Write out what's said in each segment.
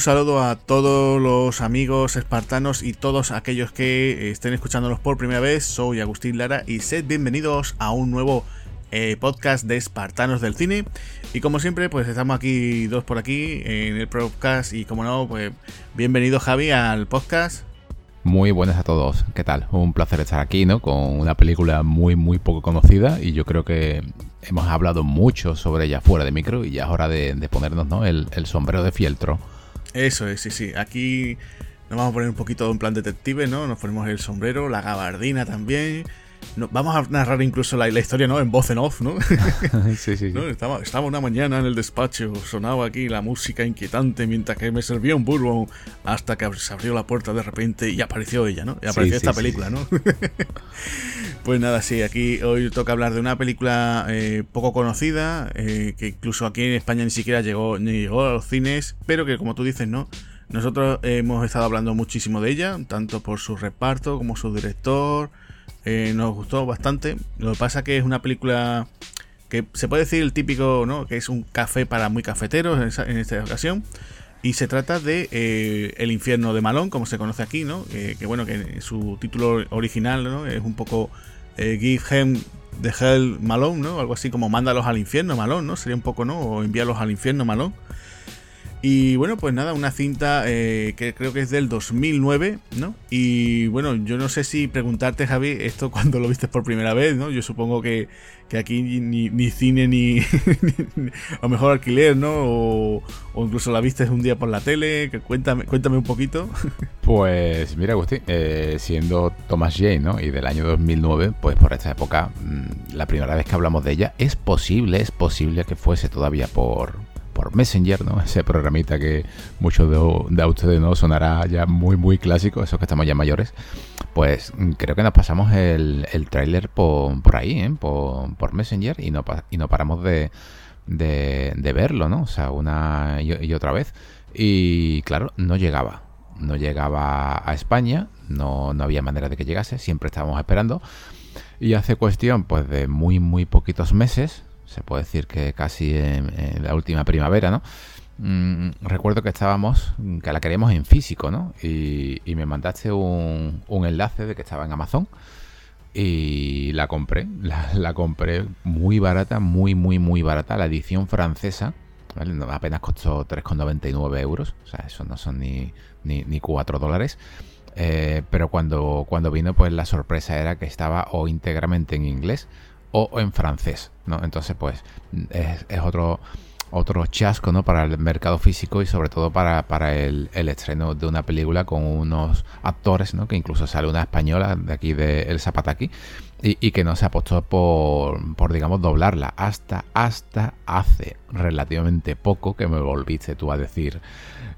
Saludo a todos los amigos espartanos y todos aquellos que estén escuchándonos por primera vez. Soy Agustín Lara y sed bienvenidos a un nuevo eh, podcast de Espartanos del Cine. Y como siempre, pues estamos aquí dos por aquí en el podcast y como no, pues bienvenido Javi al podcast. Muy buenas a todos, ¿qué tal? Un placer estar aquí, ¿no? Con una película muy, muy poco conocida y yo creo que hemos hablado mucho sobre ella fuera de micro y ya es hora de, ponernos, ¿no? El, sombrero de fieltro. Eso es, sí, sí. Aquí nos vamos a poner un poquito en plan detective, ¿no? Nos ponemos el sombrero, la gabardina también vamos a narrar incluso la, historia, ¿no? En voz en off, ¿no? sí, sí. Estaba, estaba, una mañana en el despacho, sonaba aquí la música inquietante mientras que me servía un bourbon hasta que se abrió la puerta de repente y apareció ella, ¿no? Y apareció esta película, ¿no? pues nada, sí, aquí hoy toca hablar de una película eh, poco conocida, eh, que incluso aquí en España ni siquiera llegó, ni llegó a los cines, pero que como tú dices, ¿no? Nosotros hemos estado hablando muchísimo de ella, tanto por su reparto como su director, eh, nos gustó bastante. Lo que pasa que es una película que se puede decir el típico, ¿no? Que es un café para muy cafeteros en, esta ocasión. Y se trata de eh, El infierno de Malón, como se conoce aquí, ¿no? que bueno, que su título original, ¿no? Es un poco eh, Give Him the Hell Malone, ¿no? Algo así como Mándalos al infierno Malón, ¿no? Sería un poco, ¿no? O envíalos al infierno Malón. Y bueno, pues nada, una cinta eh, que creo que es del 2009, ¿no? Y bueno, yo no sé si preguntarte, Javi, esto cuando lo viste por primera vez, ¿no? Yo supongo que, aquí ni, cine ni, lo mejor alquiler, ¿no? O, incluso la viste un día por la tele. Que cuéntame, cuéntame un poquito. Pues mira, Agustín, eh, siendo Thomas Jane, ¿no? Y del año 2009, pues por esta época, mm, la primera vez que hablamos de ella, es posible, es posible que fuese todavía por, por Messenger, ¿no? Ese programita que muchos de, ustedes no sonará ya muy, muy clásico, esos que estamos ya mayores. Pues mm, creo que nos pasamos el, el tráiler por, por, ahí, ¿eh? por, por, Messenger y no, y no paramos de, de, verlo, ¿no? O sea, una y, otra vez. Y claro, no llegaba. No llegaba a España, no, no había manera de que llegase, siempre estábamos esperando. Y hace cuestión, pues, de muy, muy poquitos meses, se puede decir que casi en, la última primavera, ¿no? Mm, recuerdo que estábamos, que la queríamos en físico, ¿no? Y, me mandaste un, enlace de que estaba en Amazon y la compré, la, compré muy barata, muy, muy, muy barata, la edición francesa, apenas costó 3,99 euros, o sea, eso no son ni, ni, 4 dólares. Eh, pero cuando, cuando vino, pues la sorpresa era que estaba o íntegramente en inglés o en francés, ¿no? Entonces, pues es, otro otro chasco ¿no? para el mercado físico y sobre todo para, el, estreno de una película con unos actores, ¿no? que incluso sale una española de aquí de El Zapataki y, que no se apostó por, por, digamos, doblarla hasta, hasta hace relativamente poco que me volviste tú a decir,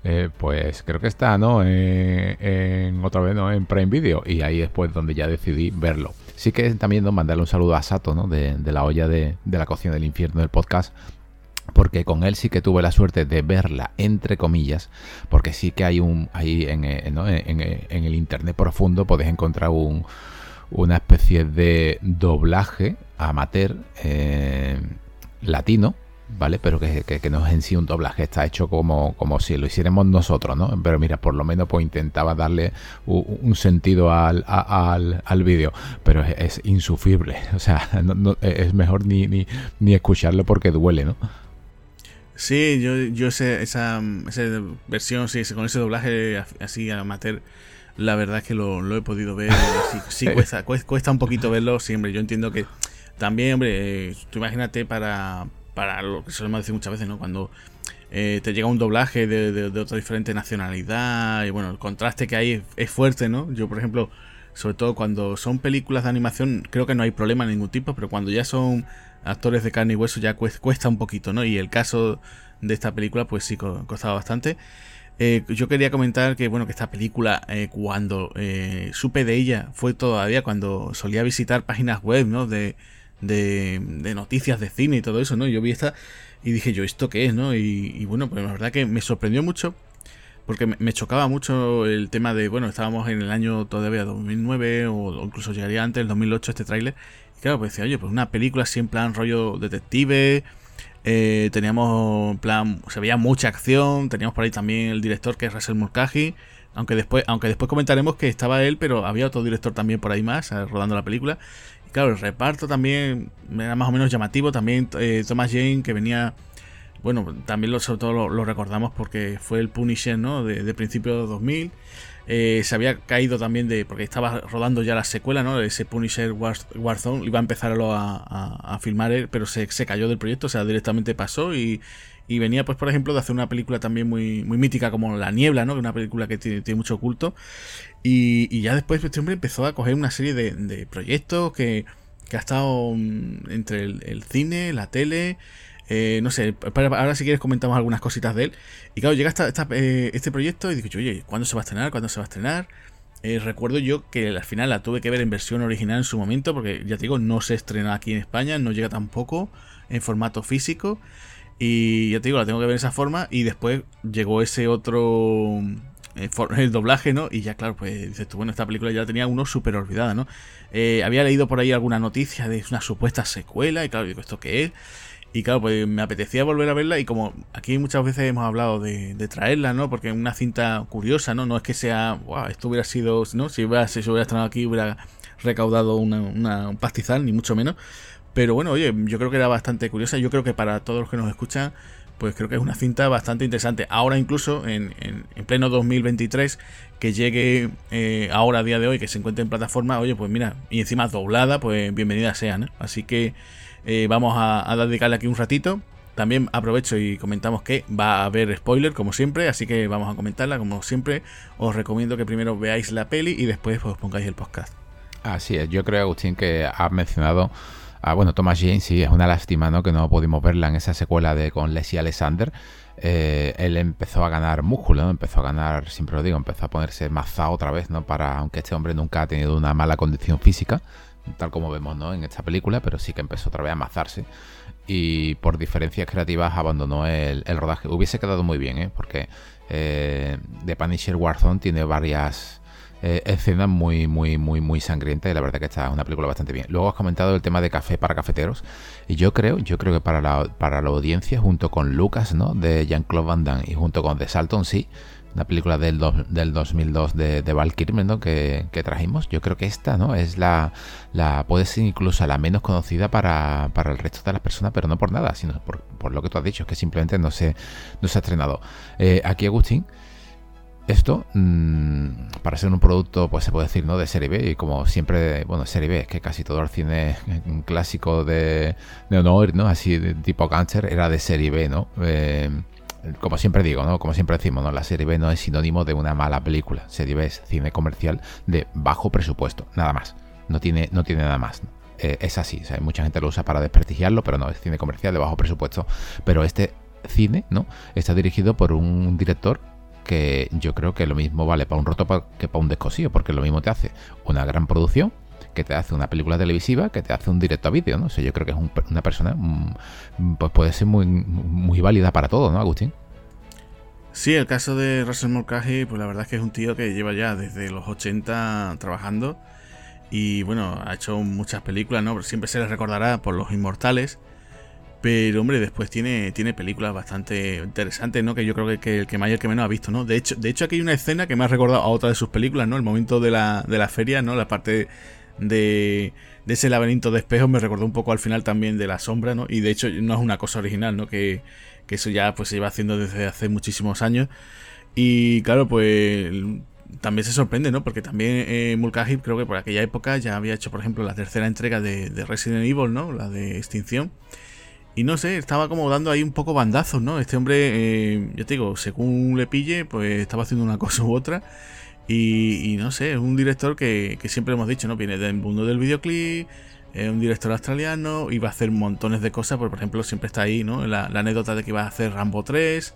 eh, pues creo que está, ¿no? Eh, en otra vez, ¿no? En Prime Video y ahí después donde ya decidí verlo. Sí que también ¿no? mandarle un saludo a Sato, ¿no? De, la olla de, la cocina del infierno del podcast porque con él sí que tuve la suerte de verla entre comillas, porque sí que hay un ahí en, eh, en, el internet profundo podéis encontrar un, una especie de doblaje amateur eh, latino ¿vale? Pero que, no es en sí un doblaje, está hecho como, como si lo hiciéramos nosotros, ¿no? Pero mira, por lo menos pues intentaba darle un, sentido al, al, vídeo, pero es, insufrible, o sea, es mejor ni, ni, escucharlo porque duele, ¿no? Sí, yo, yo esa, esa versión, sí, con ese doblaje así amateur, la verdad es que lo, he podido ver. Sí, cuesta, cuesta un poquito verlo siempre. Yo entiendo que también, hombre, eh, tú imagínate para, para lo que solemos decir muchas veces, ¿no? Cuando eh, te llega un doblaje de, otra diferente nacionalidad y bueno, el contraste que hay es, fuerte, ¿no? Yo, por ejemplo, sobre todo cuando son películas de animación, creo que no hay problema de ningún tipo, pero cuando ya son actores de carne y hueso ya cuesta, un poquito, ¿no? Y el caso de esta película, pues sí, costaba bastante. Eh, yo quería comentar que, bueno, que esta película, eh, cuando supe de ella, fue todavía cuando solía visitar páginas web, ¿no? De, de, noticias de cine y todo eso, ¿no? Yo vi esta y dije yo, ¿esto qué es, no? Y, bueno, pues la verdad que me sorprendió mucho porque me, chocaba mucho el tema de, bueno, estábamos en el año todavía 2009 o, incluso llegaría antes, el 2008, este tráiler. Y claro, pues decía, oye, pues una película así en plan rollo detective, Eh, teníamos, en plan, se veía mucha acción. Teníamos por ahí también el director que es Russell Mulcahy. Aunque después, aunque después comentaremos que estaba él, pero había otro director también por ahí más, eh, rodando la película. Claro, el reparto también era más o menos llamativo. También eh, Thomas Jane, que venía. Bueno, también lo, sobre todo lo, recordamos porque fue el Punisher, ¿no? De, de principios de 2000. Eh, se había caído también de. porque estaba rodando ya la secuela, ¿no? Ese Punisher Warzone. Iba a empezar a, a, filmar pero se, cayó del proyecto, o sea, directamente pasó y, y venía, pues, por ejemplo, de hacer una película también muy, muy mítica como La Niebla, ¿no? Una película que tiene, mucho culto. Y, y, ya después este hombre empezó a coger una serie de, proyectos que, que, ha estado mm, entre el cine, la tele. Eh, no sé, ahora si quieres comentamos algunas cositas de él. Y claro, llega eh, este proyecto y digo, oye, ¿cuándo se va a estrenar? ¿Cuándo se va a estrenar? Eh, recuerdo yo que al final la tuve que ver en versión original en su momento, porque ya te digo, no se estrena aquí en España, no llega tampoco en formato físico. Y ya te digo, la tengo que ver de esa forma. Y después llegó ese otro. el doblaje, ¿no? Y ya, claro, pues dices tú, bueno, esta película ya la tenía uno súper olvidada, ¿no? había leído por ahí alguna noticia de una supuesta secuela, y claro, digo, ¿esto qué es? Y claro, pues me apetecía volver a verla y como aquí muchas veces hemos hablado de, traerla, ¿no? Porque es una cinta curiosa, ¿no? No es que sea, wow, esto hubiera sido, ¿no? Si, hubiera, si hubiera estrenado aquí hubiera recaudado una, un pastizal, ni mucho menos. Pero bueno, oye, yo creo que era bastante curiosa. Yo creo que para todos los que nos escuchan, pues creo que es una cinta bastante interesante. Ahora incluso, en, en, pleno 2023, que llegue eh, ahora a día de hoy, que se encuentre en plataforma, oye, pues mira, y encima doblada, pues bienvenida sea, ¿no? Así que... Eh, vamos a, dedicarle aquí un ratito. También aprovecho y comentamos que va a haber spoiler, como siempre, así que vamos a comentarla, como siempre. Os recomiendo que primero veáis la peli y después os pongáis el podcast. Así es, yo creo, Agustín, que has mencionado a, bueno, Thomas Jane, sí, es una lástima, ¿no? Que no pudimos verla en esa secuela de con Leslie Alexander. Eh, él empezó a ganar músculo, empezó a ganar, siempre lo digo, empezó a ponerse mazado otra vez, ¿no? Para, aunque este hombre nunca ha tenido una mala condición física, tal como vemos ¿no? en esta película, pero sí que empezó otra vez a amazarse y por diferencias creativas abandonó el, rodaje. Hubiese quedado muy bien, ¿eh? porque eh, The Punisher Warzone tiene varias eh, escenas muy, muy, muy, muy sangrientas y la verdad que está una película bastante bien. Luego has comentado el tema de café para cafeteros y yo creo, yo creo que para la, para la audiencia, junto con Lucas, ¿no? De Jean-Claude Van Damme y junto con The Salton, sí, una película del, del 2002 de, de Val Kilmer, que, trajimos. Yo creo que esta no es la, la puede ser incluso la menos conocida para, el resto de las personas, pero no por nada, sino por, lo que tú has dicho, que simplemente no se, no se ha estrenado. Eh, aquí Agustín, esto, mm, para ser un producto, pues se puede decir, ¿no? De serie B, y como siempre, bueno, serie B, es que casi todo el cine clásico de, de honor, ¿no? Así de tipo cáncer, era de serie B, ¿no? Eh, como siempre digo, ¿no? Como siempre decimos, ¿no? La serie B no es sinónimo de una mala película. Serie B es cine comercial de bajo presupuesto, nada más. No tiene, no tiene nada más. Eh, es así, hay mucha gente lo usa para desprestigiarlo, pero no, es cine comercial de bajo presupuesto. Pero este cine, ¿no? Está dirigido por un director que yo creo que lo mismo vale para un roto que para un descosío, porque lo mismo te hace una gran producción, que te hace una película televisiva, que te hace un directo a vídeo, ¿no? O yo creo que es una persona, mm, pues puede ser muy, muy válida para todo, ¿no, Agustín? Sí, el caso de Russell Mulcahy, pues la verdad es que es un tío que lleva ya desde los 80 trabajando y bueno, ha hecho muchas películas, ¿no? Siempre se le recordará por Los Inmortales, pero hombre, después tiene, tiene películas bastante interesantes, ¿no? Que yo creo que, el que más y el que menos ha visto, ¿no? De hecho, de hecho aquí hay una escena que me ha recordado a otra de sus películas, ¿no? El momento de la, de la feria, ¿no? La parte de, ese laberinto de espejos me recordó un poco al final también de la sombra, ¿no? Y de hecho no es una cosa original, ¿no? Que, eso ya pues se lleva haciendo desde hace muchísimos años. Y claro, pues también se sorprende, ¿no? Porque también eh, Mulcahy creo que por aquella época ya había hecho, por ejemplo, la tercera entrega de, Resident Evil, ¿no? La de Extinción. Y no sé, estaba como dando ahí un poco bandazos, ¿no? Este hombre, eh, yo te digo, según le pille, pues estaba haciendo una cosa u otra. Y, no sé, es un director que, siempre hemos dicho, ¿no? Viene del mundo del videoclip, es un director australiano, iba a hacer montones de cosas, por ejemplo, siempre está ahí, ¿no? La, anécdota de que iba a hacer Rambo 3.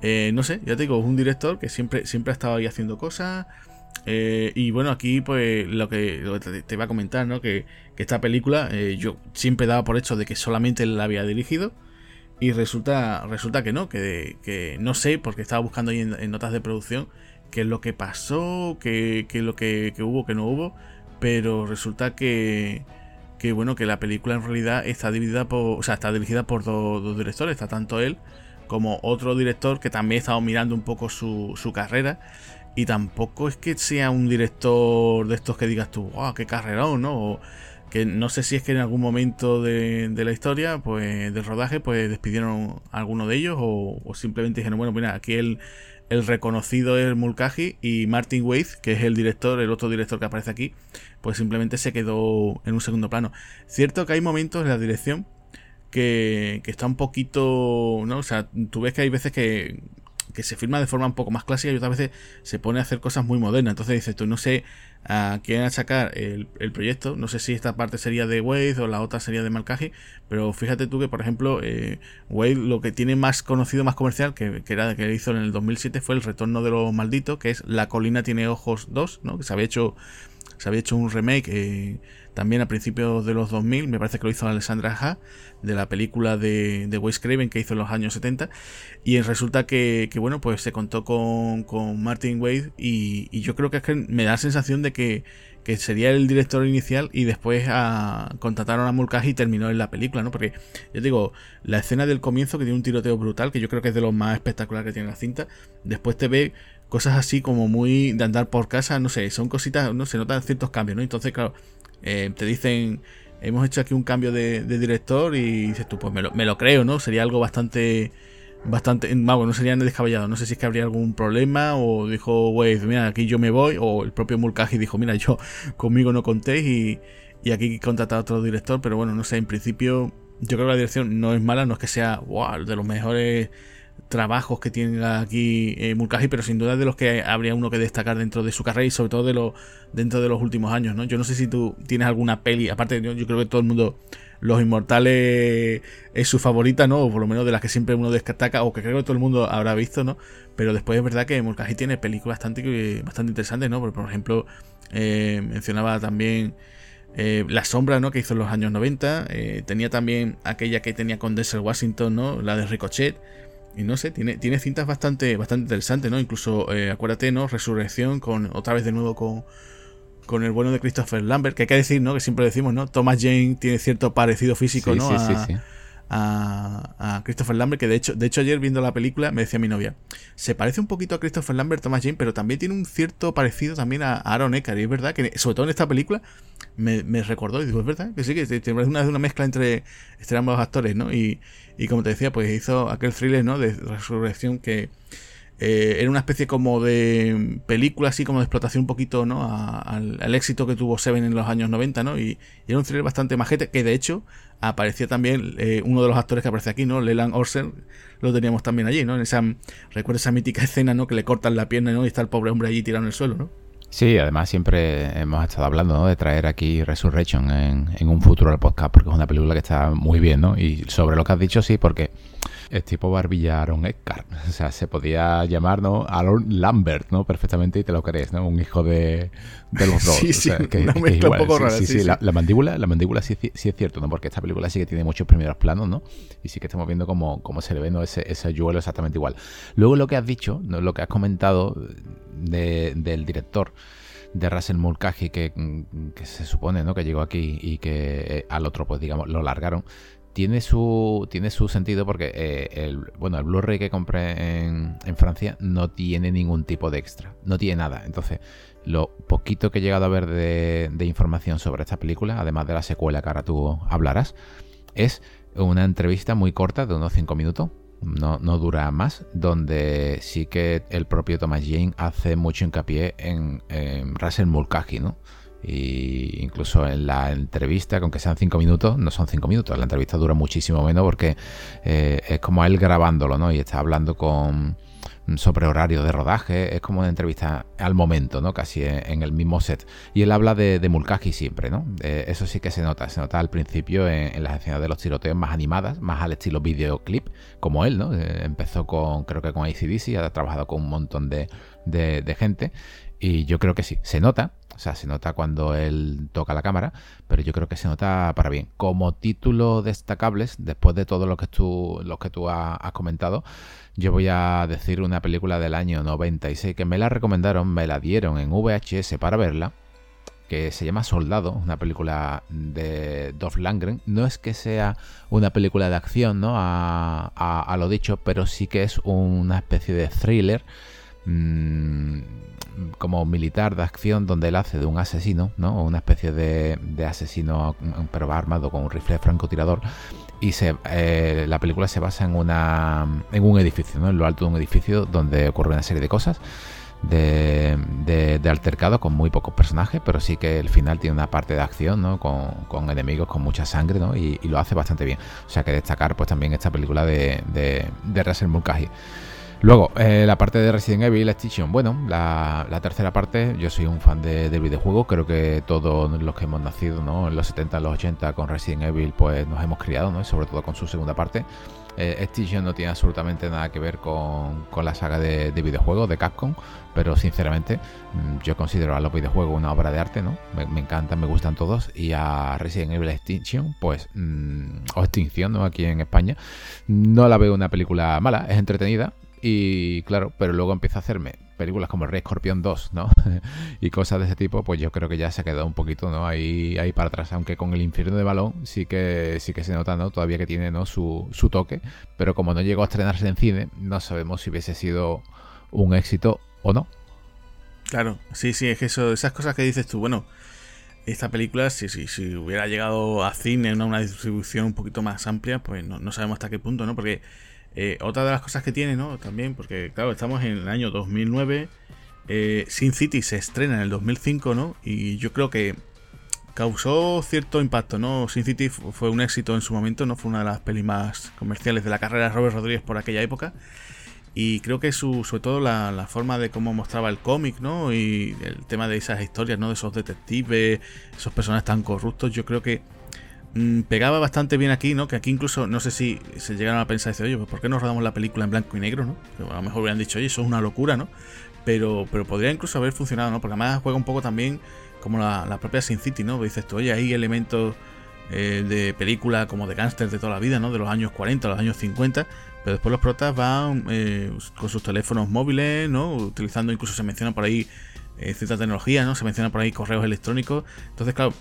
Eh, no sé, ya te digo, es un director que siempre, siempre ha estado ahí haciendo cosas. Eh, y bueno, aquí pues lo que, te, iba a comentar, ¿no? Que, esta película eh, yo siempre daba por hecho de que solamente la había dirigido. Y resulta, resulta que no, que, no sé, porque estaba buscando ahí en notas de producción qué es lo que pasó, qué, es lo que, hubo, que no hubo, pero resulta que, que bueno, que la película en realidad está dividida por, o sea, está dirigida por dos, directores, está tanto él como otro director que también he estado mirando un poco su, su carrera y tampoco es que sea un director de estos que digas tú, wow, qué carrerón, ¿no? O que no sé si es que en algún momento de, la historia, pues del rodaje, pues despidieron a alguno de ellos o, simplemente dijeron, bueno, mira, aquí el, el reconocido es Mulcahy y Martin Wade, que es el director, el otro director que aparece aquí, pues simplemente se quedó en un segundo plano. Cierto que hay momentos en la dirección que, que está un poquito, ¿no? O sea, tú ves que hay veces que que se filma de forma un poco más clásica y otras veces se pone a hacer cosas muy modernas. Entonces dices tú, no sé a quién achacar el, el proyecto, no sé si esta parte sería de Wade o la otra sería de Malkaji, pero fíjate tú que, por ejemplo, eh, Wade lo que tiene más conocido, más comercial, que, que era que hizo en el 2007 fue El Retorno de los Malditos, que es La colina tiene ojos 2, ¿no? que se había hecho se había hecho un remake eh, también a principios de los 2000, me parece que lo hizo Alessandra Ha, de la película de, de Wes Craven que hizo en los años 70. Y resulta que, bueno, pues se contó con, con Martin Wade y, yo creo que es que me da la sensación de que, que sería el director inicial y después a, contrataron a Mulcahy y terminó en la película, ¿no? Porque yo digo, la escena del comienzo que tiene un tiroteo brutal, que yo creo que es de los más espectaculares que tiene la cinta, después te ve cosas así como muy de andar por casa, no sé, son cositas, no se notan ciertos cambios, ¿no? Entonces, claro, eh, te dicen, hemos hecho aquí un cambio de, director y dices tú, pues me lo, creo, ¿no? Sería algo bastante, bastante, vamos, no sería descabellado. No sé si es que habría algún problema o dijo, güey, mira, aquí yo me voy, o el propio Mulcahy dijo, mira, yo conmigo no contéis y, y aquí contratar a otro director, pero bueno, no sé, en principio yo creo que la dirección no es mala, no es que sea, wow, de los mejores trabajos que tiene aquí eh, pero sin duda de los que habría uno que destacar dentro de su carrera y sobre todo de lo, dentro de los últimos años, ¿no? Yo no sé si tú tienes alguna peli, aparte yo, creo que todo el mundo, Los Inmortales es su favorita, ¿no? O por lo menos de las que siempre uno destaca o que creo que todo el mundo habrá visto, ¿no? Pero después es verdad que Mulcahy tiene películas bastante, bastante interesantes, ¿no? por ejemplo, eh, mencionaba también... Eh, la sombra, ¿no? Que hizo en los años 90. Eh, tenía también aquella que tenía con Denzel Washington, ¿no? La de Ricochet. Y no sé, tiene, tiene cintas bastante, bastante interesantes, ¿no? Incluso, eh, acuérdate, ¿no? Resurrección, con otra vez de nuevo con, con el bueno de Christopher Lambert, que hay que decir, ¿no? Que siempre decimos, ¿no? Thomas Jane tiene cierto parecido físico, ¿no? Sí, sí, sí a, Christopher Lambert, que de hecho, de hecho ayer viendo la película me decía mi novia, se parece un poquito a Christopher Lambert, Thomas Jane, pero también tiene un cierto parecido también a Aaron Eckhart, y es verdad que sobre todo en esta película me, recordó, y digo, es verdad, que sí, que tiene una, una mezcla entre, entre ambos actores, ¿no? Y, y como te decía, pues hizo aquel thriller, ¿no? De resurrección que eh, era una especie como de película así como de explotación un poquito ¿no? al, éxito que tuvo Seven en los años 90 ¿no? y, era un thriller bastante majete que de hecho aparecía también eh, uno de los actores que aparece aquí ¿no? Leland Orser lo teníamos también allí ¿no? en esa recuerda esa mítica escena ¿no? que le cortan la pierna ¿no? y está el pobre hombre allí tirado en el suelo ¿no? Sí, además siempre hemos estado hablando ¿no? de traer aquí Resurrection en, en un futuro al podcast porque es una película que está muy bien ¿no? y sobre lo que has dicho sí porque es tipo Barbilla Aaron Eckhart. O sea, se podía llamar, ¿no? Aaron Lambert, ¿no? Perfectamente y te lo crees, ¿no? Un hijo de, de los dos. sí, sí, poco rara. Sí, sí, La, mandíbula, la mandíbula sí, sí, es cierto, ¿no? Porque esta película sí que tiene muchos primeros planos, ¿no? Y sí que estamos viendo cómo, cómo se le ve, ¿no? Ese, ese yuelo exactamente igual. Luego lo que has dicho, ¿no? lo que has comentado del director de Russell Mulcahy que, se supone ¿no? que llegó aquí y que eh, al otro pues digamos lo largaron tiene su, tiene su sentido porque eh, el, bueno, el Blu-ray que compré en, Francia no tiene ningún tipo de extra, no tiene nada. Entonces, lo poquito que he llegado a ver de, información sobre esta película, además de la secuela que ahora tú hablarás, es una entrevista muy corta de unos 5 minutos, no, no, dura más, donde sí que el propio Thomas Jane hace mucho hincapié en, Russell Mulcahy, ¿no? Y incluso en la entrevista, con que sean cinco minutos, no son cinco minutos, la entrevista dura muchísimo menos porque eh, es como él grabándolo, ¿no? Y está hablando con sobre horario de rodaje, es como una entrevista al momento, ¿no? Casi en, el mismo set. Y él habla de, de siempre, ¿no? eso sí que se nota, se nota al principio en, las escenas de los tiroteos más animadas, más al estilo videoclip, como él, ¿no? Eh, empezó con, creo que con ACDC, ha trabajado con un montón de, de gente. Y yo creo que sí, se nota, o sea, se nota cuando él toca la cámara, pero yo creo que se nota para bien. Como título destacables, después de todo lo que tú, lo que tú has, comentado, yo voy a decir una película del año 96 que me la recomendaron, me la dieron en VHS para verla. que se llama Soldado, una película de Dolph Lundgren. No es que sea una película de acción, ¿no? A, lo dicho, pero sí que es una especie de thriller. Mm, como militar de acción donde él hace de un asesino, ¿no? Una especie de, asesino, pero va armado con un rifle francotirador. Y se, eh, la película se basa en, una, en un edificio, ¿no? En lo alto de un edificio donde ocurre una serie de cosas. De, de, altercado con muy pocos personajes, pero sí que el final tiene una parte de acción, ¿no? Con, con enemigos, con mucha sangre, ¿no? Y, lo hace bastante bien. O sea que destacar pues también esta película de, de, de Russell Mulcahy. Luego, eh, la parte de Resident Evil Extinction. Bueno, la, tercera parte, yo soy un fan de, del videojuego. Creo que todos los que hemos nacido ¿no? en los 70, los 80 con Resident Evil, pues nos hemos criado, ¿no? Y sobre todo con su segunda parte. Eh, Extinction no tiene absolutamente nada que ver con, la saga de, videojuegos de Capcom, pero sinceramente mm, yo considero a los videojuegos una obra de arte, ¿no? Me, encantan, me gustan todos. Y a Resident Evil Extinction, pues, mm, o Extinción, ¿no? Aquí en España, no la veo una película mala, es entretenida y claro, pero luego empieza a hacerme películas como Rey Escorpión 2, ¿no? y cosas de ese tipo, pues yo creo que ya se ha quedado un poquito, ¿no? Ahí, ahí para atrás. Aunque con el infierno de balón sí que sí que se nota, ¿no? Todavía que tiene, ¿no? Su, su toque. Pero como no llegó a estrenarse en cine, no sabemos si hubiese sido un éxito o no. Claro, sí, sí, es que eso, esas cosas que dices tú, bueno, esta película, si, si, si hubiera llegado a cine, ¿no? Una distribución un poquito más amplia, pues no, no sabemos hasta qué punto, ¿no? Porque eh, otra de las cosas que tiene, ¿no? También, porque claro, estamos en el año 2009. Eh, Sin City se estrena en el 2005, ¿no? Y yo creo que causó cierto impacto, ¿no? Sin City fue un éxito en su momento, ¿no? Fue una de las pelis más comerciales de la carrera de Robert Rodríguez por aquella época. Y creo que su, sobre todo la, la forma de cómo mostraba el cómic, ¿no? Y el tema de esas historias, ¿no? De esos detectives, esos personajes tan corruptos, yo creo que Mm, pegaba bastante bien aquí, ¿no? Que aquí incluso, no sé si se llegaron a pensar, dice, oye, pues ¿por qué no rodamos la película en blanco y negro, ¿no? a lo mejor hubieran dicho, oye, eso es una locura, ¿no? Pero, pero podría incluso haber funcionado, ¿no? Porque además juega un poco también como la, propia Sin City, ¿no? Dices tú, oye, hay elementos eh, de película como de gángsters de toda la vida, ¿no? De los años 40, los años 50, pero después los protas van eh, con sus teléfonos móviles, ¿no? Utilizando, incluso se menciona por ahí eh, cierta tecnología, ¿no? Se menciona por ahí correos electrónicos. Entonces, claro,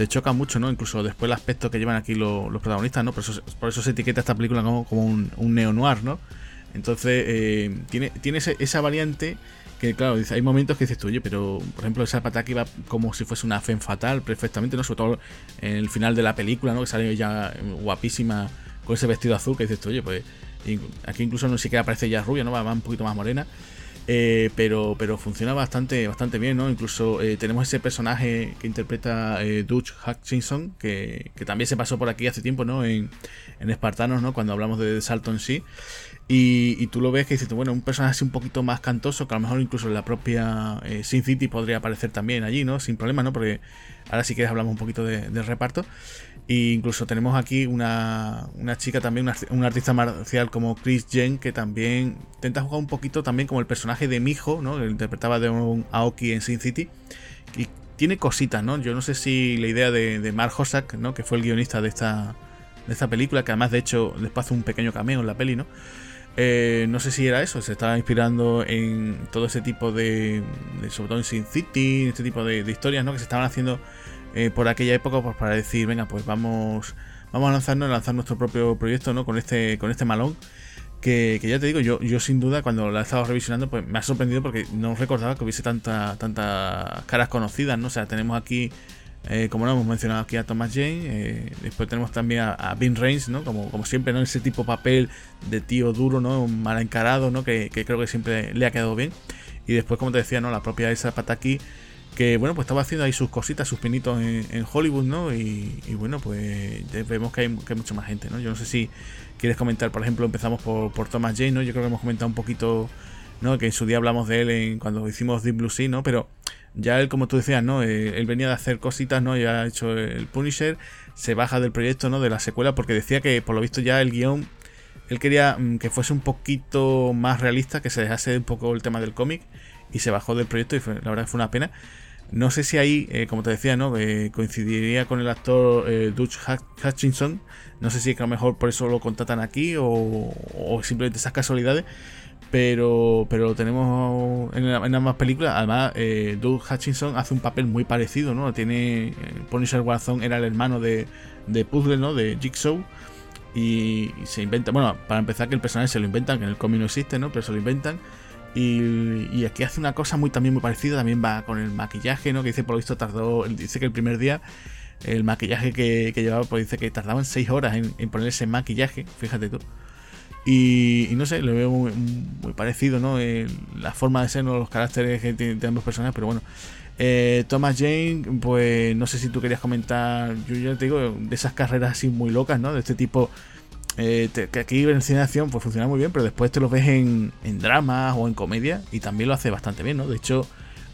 te choca mucho, ¿no? Incluso después el aspecto que llevan aquí los, protagonistas, ¿no? Por eso, por eso se etiqueta esta película como, como un, neo-noir, ¿no? Entonces, eh, tiene, tiene esa variante que, claro, hay momentos que dices tú, oye, pero, por ejemplo, esa que va como si fuese una fe fatal, perfectamente, ¿no? Sobre todo en el final de la película, ¿no? Que sale ya guapísima con ese vestido azul, que dices tú, oye, pues aquí incluso no siquiera parece ya rubia, ¿no? Va un poquito más morena. Eh, pero, pero funciona bastante, bastante bien, ¿no? Incluso eh, tenemos ese personaje que interpreta eh, Dutch Hutchinson, que, que, también se pasó por aquí hace tiempo, ¿no? En, en Espartanos, ¿no? Cuando hablamos de Salton sí. Y, y, tú lo ves que dices, bueno, un personaje así un poquito más cantoso, que a lo mejor incluso en la propia Sin City podría aparecer también allí, ¿no? Sin problema, ¿no? Porque ahora si quieres hablamos un poquito de, del reparto. E incluso tenemos aquí una, una chica también, una, artista marcial como Chris Jen, que también intenta jugar un poquito también como el personaje de Mijo, ¿no? Que interpretaba de un Aoki en Sin City. Y tiene cositas, ¿no? Yo no sé si la idea de, Mark Hossack, ¿no? Que fue el guionista de esta, de esta película, que además de hecho después hace un pequeño cameo en la peli, ¿no? Eh, no sé si era eso, se estaba inspirando en todo ese tipo de, sobre todo en Sin City, este tipo de, historias, ¿no? Que se estaban haciendo eh, por aquella época pues para decir, venga, pues vamos, vamos a lanzarnos, a lanzar nuestro propio proyecto, ¿no? Con este, con este malón. Que, ya te digo, yo, yo sin duda cuando la he estado revisionando, pues me ha sorprendido porque no recordaba que hubiese tantas tantas caras conocidas, ¿no? O sea, tenemos aquí, eh, como no hemos mencionado aquí a Thomas Jane, eh, después tenemos también a, a Vin Reigns, ¿no? Como, como siempre, ¿no? Ese tipo de papel de tío duro, ¿no? Mal encarado, ¿no? Que, creo que siempre le ha quedado bien. Y después, como te decía, ¿no? La propia Esa Pataki que bueno, pues estaba haciendo ahí sus cositas, sus pinitos en, Hollywood, ¿no? Y, bueno, pues vemos que hay, mucha más gente, ¿no? Yo no sé si quieres comentar, por ejemplo, empezamos por, por Thomas Jane, ¿no? Yo creo que hemos comentado un poquito, ¿no? Que en su día hablamos de él en, cuando hicimos Deep Blue Sea, ¿no? Pero ya él, como tú decías, ¿no? Eh, él venía de hacer cositas, ¿no? Ya ha hecho el Punisher, se baja del proyecto, ¿no? De la secuela, porque decía que por lo visto ya el guion, él quería mm, que fuese un poquito más realista, que se dejase un poco el tema del cómic, y se bajó del proyecto y la verdad fue una pena. No sé si ahí, eh, como te decía, ¿no? Eh, coincidiría con el actor Dutch Hutchinson. No sé si es que a lo mejor por eso lo contratan aquí o, simplemente esas casualidades. Pero pero lo tenemos en, en ambas películas. Además, eh, Doug Hutchinson hace un papel muy parecido, ¿no? Tiene. Eh, Punisher Warzone era el hermano de, de Puzzle, ¿no? De Jigsaw. Y, se inventa. Bueno, para empezar, que el personaje se lo inventan, que en el cómic no existe, ¿no? Pero se lo inventan. Y, aquí hace una cosa muy también muy parecida. También va con el maquillaje, ¿no? Que dice, por lo visto, tardó. Dice que el primer día. El maquillaje que, llevaba, pues dice que tardaban 6 horas en, en ponerse maquillaje, fíjate tú. Y, no sé, lo veo muy, parecido, ¿no? la forma de ser, ¿no? los caracteres que tienen ambos personajes, pero bueno. Eh, Thomas Jane, pues no sé si tú querías comentar, yo ya te digo, de esas carreras así muy locas, ¿no? De este tipo, eh, que aquí en cine de acción pues funciona muy bien, pero después te lo ves en, dramas o en comedia y también lo hace bastante bien, ¿no? De hecho,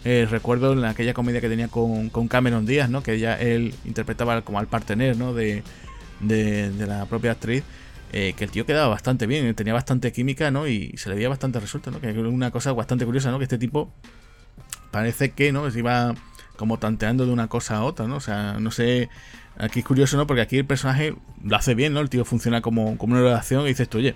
eh, recuerdo en aquella comedia que tenía con, con, Cameron Díaz, ¿no? Que ella, él interpretaba como al partener, ¿no? De, de la propia actriz. Eh, que el tío quedaba bastante bien, tenía bastante química, ¿no? Y se le veía bastante resuelto, ¿no? Que es una cosa bastante curiosa, ¿no? Que este tipo parece que, ¿no? Se iba como tanteando de una cosa a otra, ¿no? O sea, no sé. Aquí es curioso, ¿no? Porque aquí el personaje lo hace bien, ¿no? El tío funciona como, como una relación y dices tú, oye,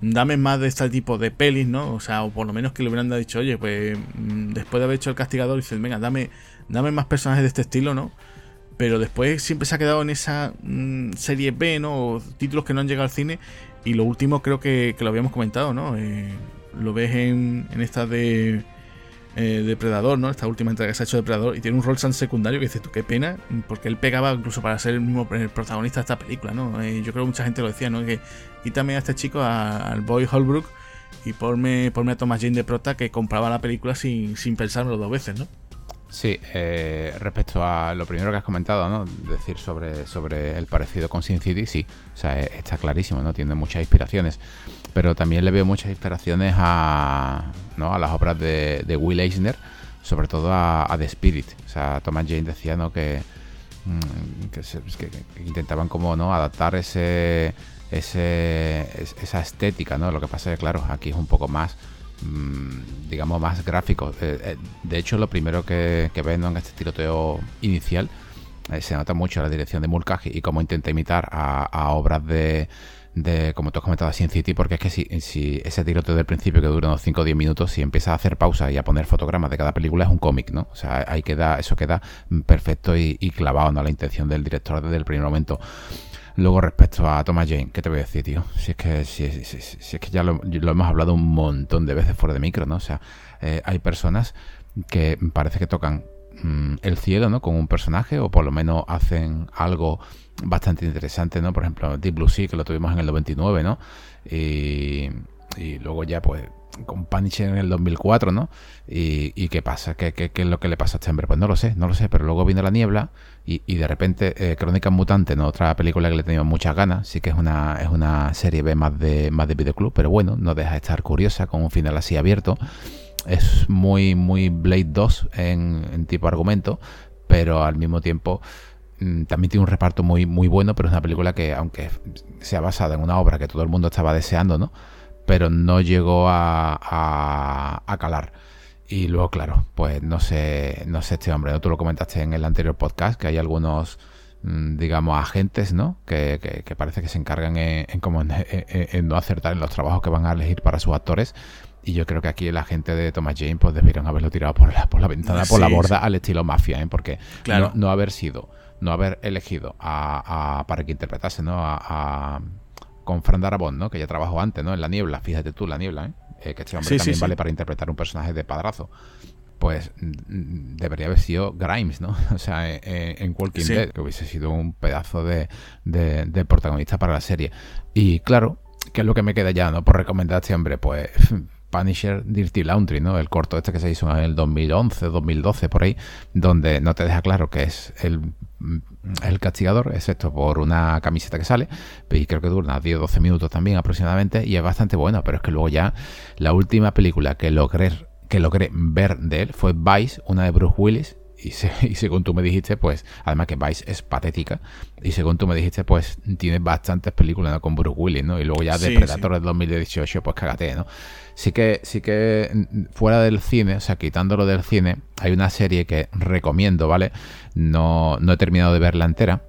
dame más de este tipo de pelis, ¿no? O sea, o por lo menos que le hubieran dicho, oye, pues mm, después de haber hecho el castigador, dices, venga, dame, dame más personajes de este estilo, ¿no? Pero después siempre se ha quedado en esa mm, serie B, ¿no? títulos que no han llegado al cine. Y lo último creo que, lo habíamos comentado, ¿no? Eh, lo ves en, en esta de eh, Depredador, ¿no? Esta última entrega que se ha hecho de Depredador y tiene un rol tan secundario que dices tú, qué pena, porque él pegaba incluso para ser el mismo protagonista de esta película, ¿no? Eh, yo creo que mucha gente lo decía, ¿no? Que quítame a este chico, al Boy Holbrook, y ponme, ponme a Thomas Jane de prota que compraba la película sin, sin pensarlo dos veces, ¿no? Sí, eh, respecto a lo primero que has comentado, ¿no? Decir sobre, sobre el parecido con Sin City, sí, o sea, e, está clarísimo, ¿no? Tiene muchas inspiraciones, pero también le veo muchas inspiraciones a, ¿no? a las obras de, Will Eisner, sobre todo a, The Spirit. O sea, Thomas Jane decía, ¿no? Que, mm, que, intentaban como, ¿no? Adaptar ese, ese, esa estética, ¿no? Lo que pasa es que, claro, aquí es un poco más digamos, más gráfico eh, eh, de hecho, lo primero que, que en este tiroteo inicial eh, se nota mucho la dirección de Mulcahy y cómo intenta imitar a, obras de, como tú has comentado, Sin City, porque es que si, ese tiroteo del principio que dura unos 5 o 10 minutos, si empieza a hacer pausa y a poner fotogramas de cada película, es un cómic, ¿no? O sea, ahí queda, eso queda perfecto y, y clavado, ¿no? La intención del director desde el primer momento. Luego, respecto a Thomas Jane, ¿qué te voy a decir, tío? Si es que, si, es que ya lo, hemos hablado un montón de veces fuera de micro, ¿no? O sea, eh, hay personas que parece que tocan mm, el cielo, ¿no? Con un personaje, o por lo menos hacen algo bastante interesante, ¿no? Por ejemplo, Deep Blue Sea, que lo tuvimos en el 99, ¿no? Y, y luego ya, pues, con Punisher en el 2004, ¿no? Y, qué pasa? ¿Qué, ¿Qué, es lo que le pasa a este hombre? Pues no lo sé, no lo sé, pero luego viene la niebla y, de repente eh, Crónicas Mutantes, ¿no? otra película que le tenido muchas ganas, sí que es una, es una serie B más de, más de videoclub, pero bueno, no deja de estar curiosa con un final así abierto. Es muy, muy Blade 2 en, tipo argumento, pero al mismo tiempo mm, también tiene un reparto muy, muy bueno, pero es una película que, aunque sea basada en una obra que todo el mundo estaba deseando, ¿no? Pero no llegó a, a, calar. Y luego, claro, pues no sé, no sé este hombre, ¿no? Tú lo comentaste en el anterior podcast, que hay algunos, mm, digamos, agentes, ¿no? Que, que, parece que se encargan en, como en, no acertar en los trabajos que van a elegir para sus actores. Y yo creo que aquí el agente de Thomas Jane, pues debieron haberlo tirado por la, por la ventana, por la borda, al estilo mafia, ¿eh? Porque claro. no, haber sido, no haber elegido a, para que interpretase, ¿no? a con Fran Darabont, ¿no? Que ya trabajó antes, ¿no? En La Niebla, fíjate tú, La Niebla, ¿eh? eh que este hombre también vale para interpretar un personaje de padrazo. Pues mm, debería haber sido Grimes, ¿no? O sea, eh, eh, en, Walking Dead, que hubiese sido un pedazo de, de, protagonista para la serie. Y claro, ¿qué es lo que me queda ya, ¿no? Por recomendar a este hombre, pues Punisher Dirty Laundry, ¿no? El corto este que se hizo en el 2011, 2012, por ahí, donde no te deja claro que es el, el castigador, excepto por una camiseta que sale, y creo que dura 10 o 12 minutos también aproximadamente, y es bastante bueno, pero es que luego ya la última película que logré, que logré ver de él fue Vice, una de Bruce Willis, y, según tú me dijiste, pues, además que Vice es patética, y según tú me dijiste, pues, tiene bastantes películas con Bruce Willis, ¿no? Y luego ya de Predator del 2018, pues cagate, ¿no? Sí que, sí que mm, fuera del cine, o sea, quitándolo del cine, hay una serie que recomiendo, ¿vale? No, no he terminado de verla entera,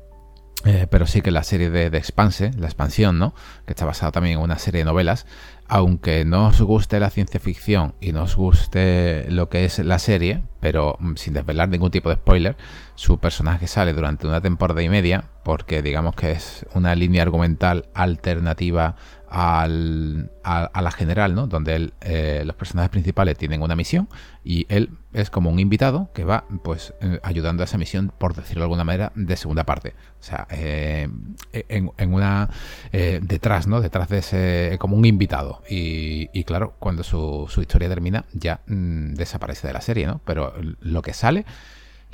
Eh, pero sí que la serie de, de, Expanse, la expansión, ¿no? Que está basada también en una serie de novelas. Aunque no os guste la ciencia ficción y no os guste lo que es la serie, pero mm, sin desvelar ningún tipo de spoiler, su personaje sale durante una temporada y media, porque digamos que es una línea argumental alternativa al, a, la general, ¿no? Donde eh, los personajes principales tienen una misión y él es como un invitado que va, pues, eh, ayudando a esa misión, por decirlo de alguna manera, de segunda parte. O sea, eh, en, una detrás, ¿no? Detrás de ese, como un invitado. Y, claro, cuando su, su, historia termina, ya mm, desaparece de la serie, ¿no? Pero lo que sale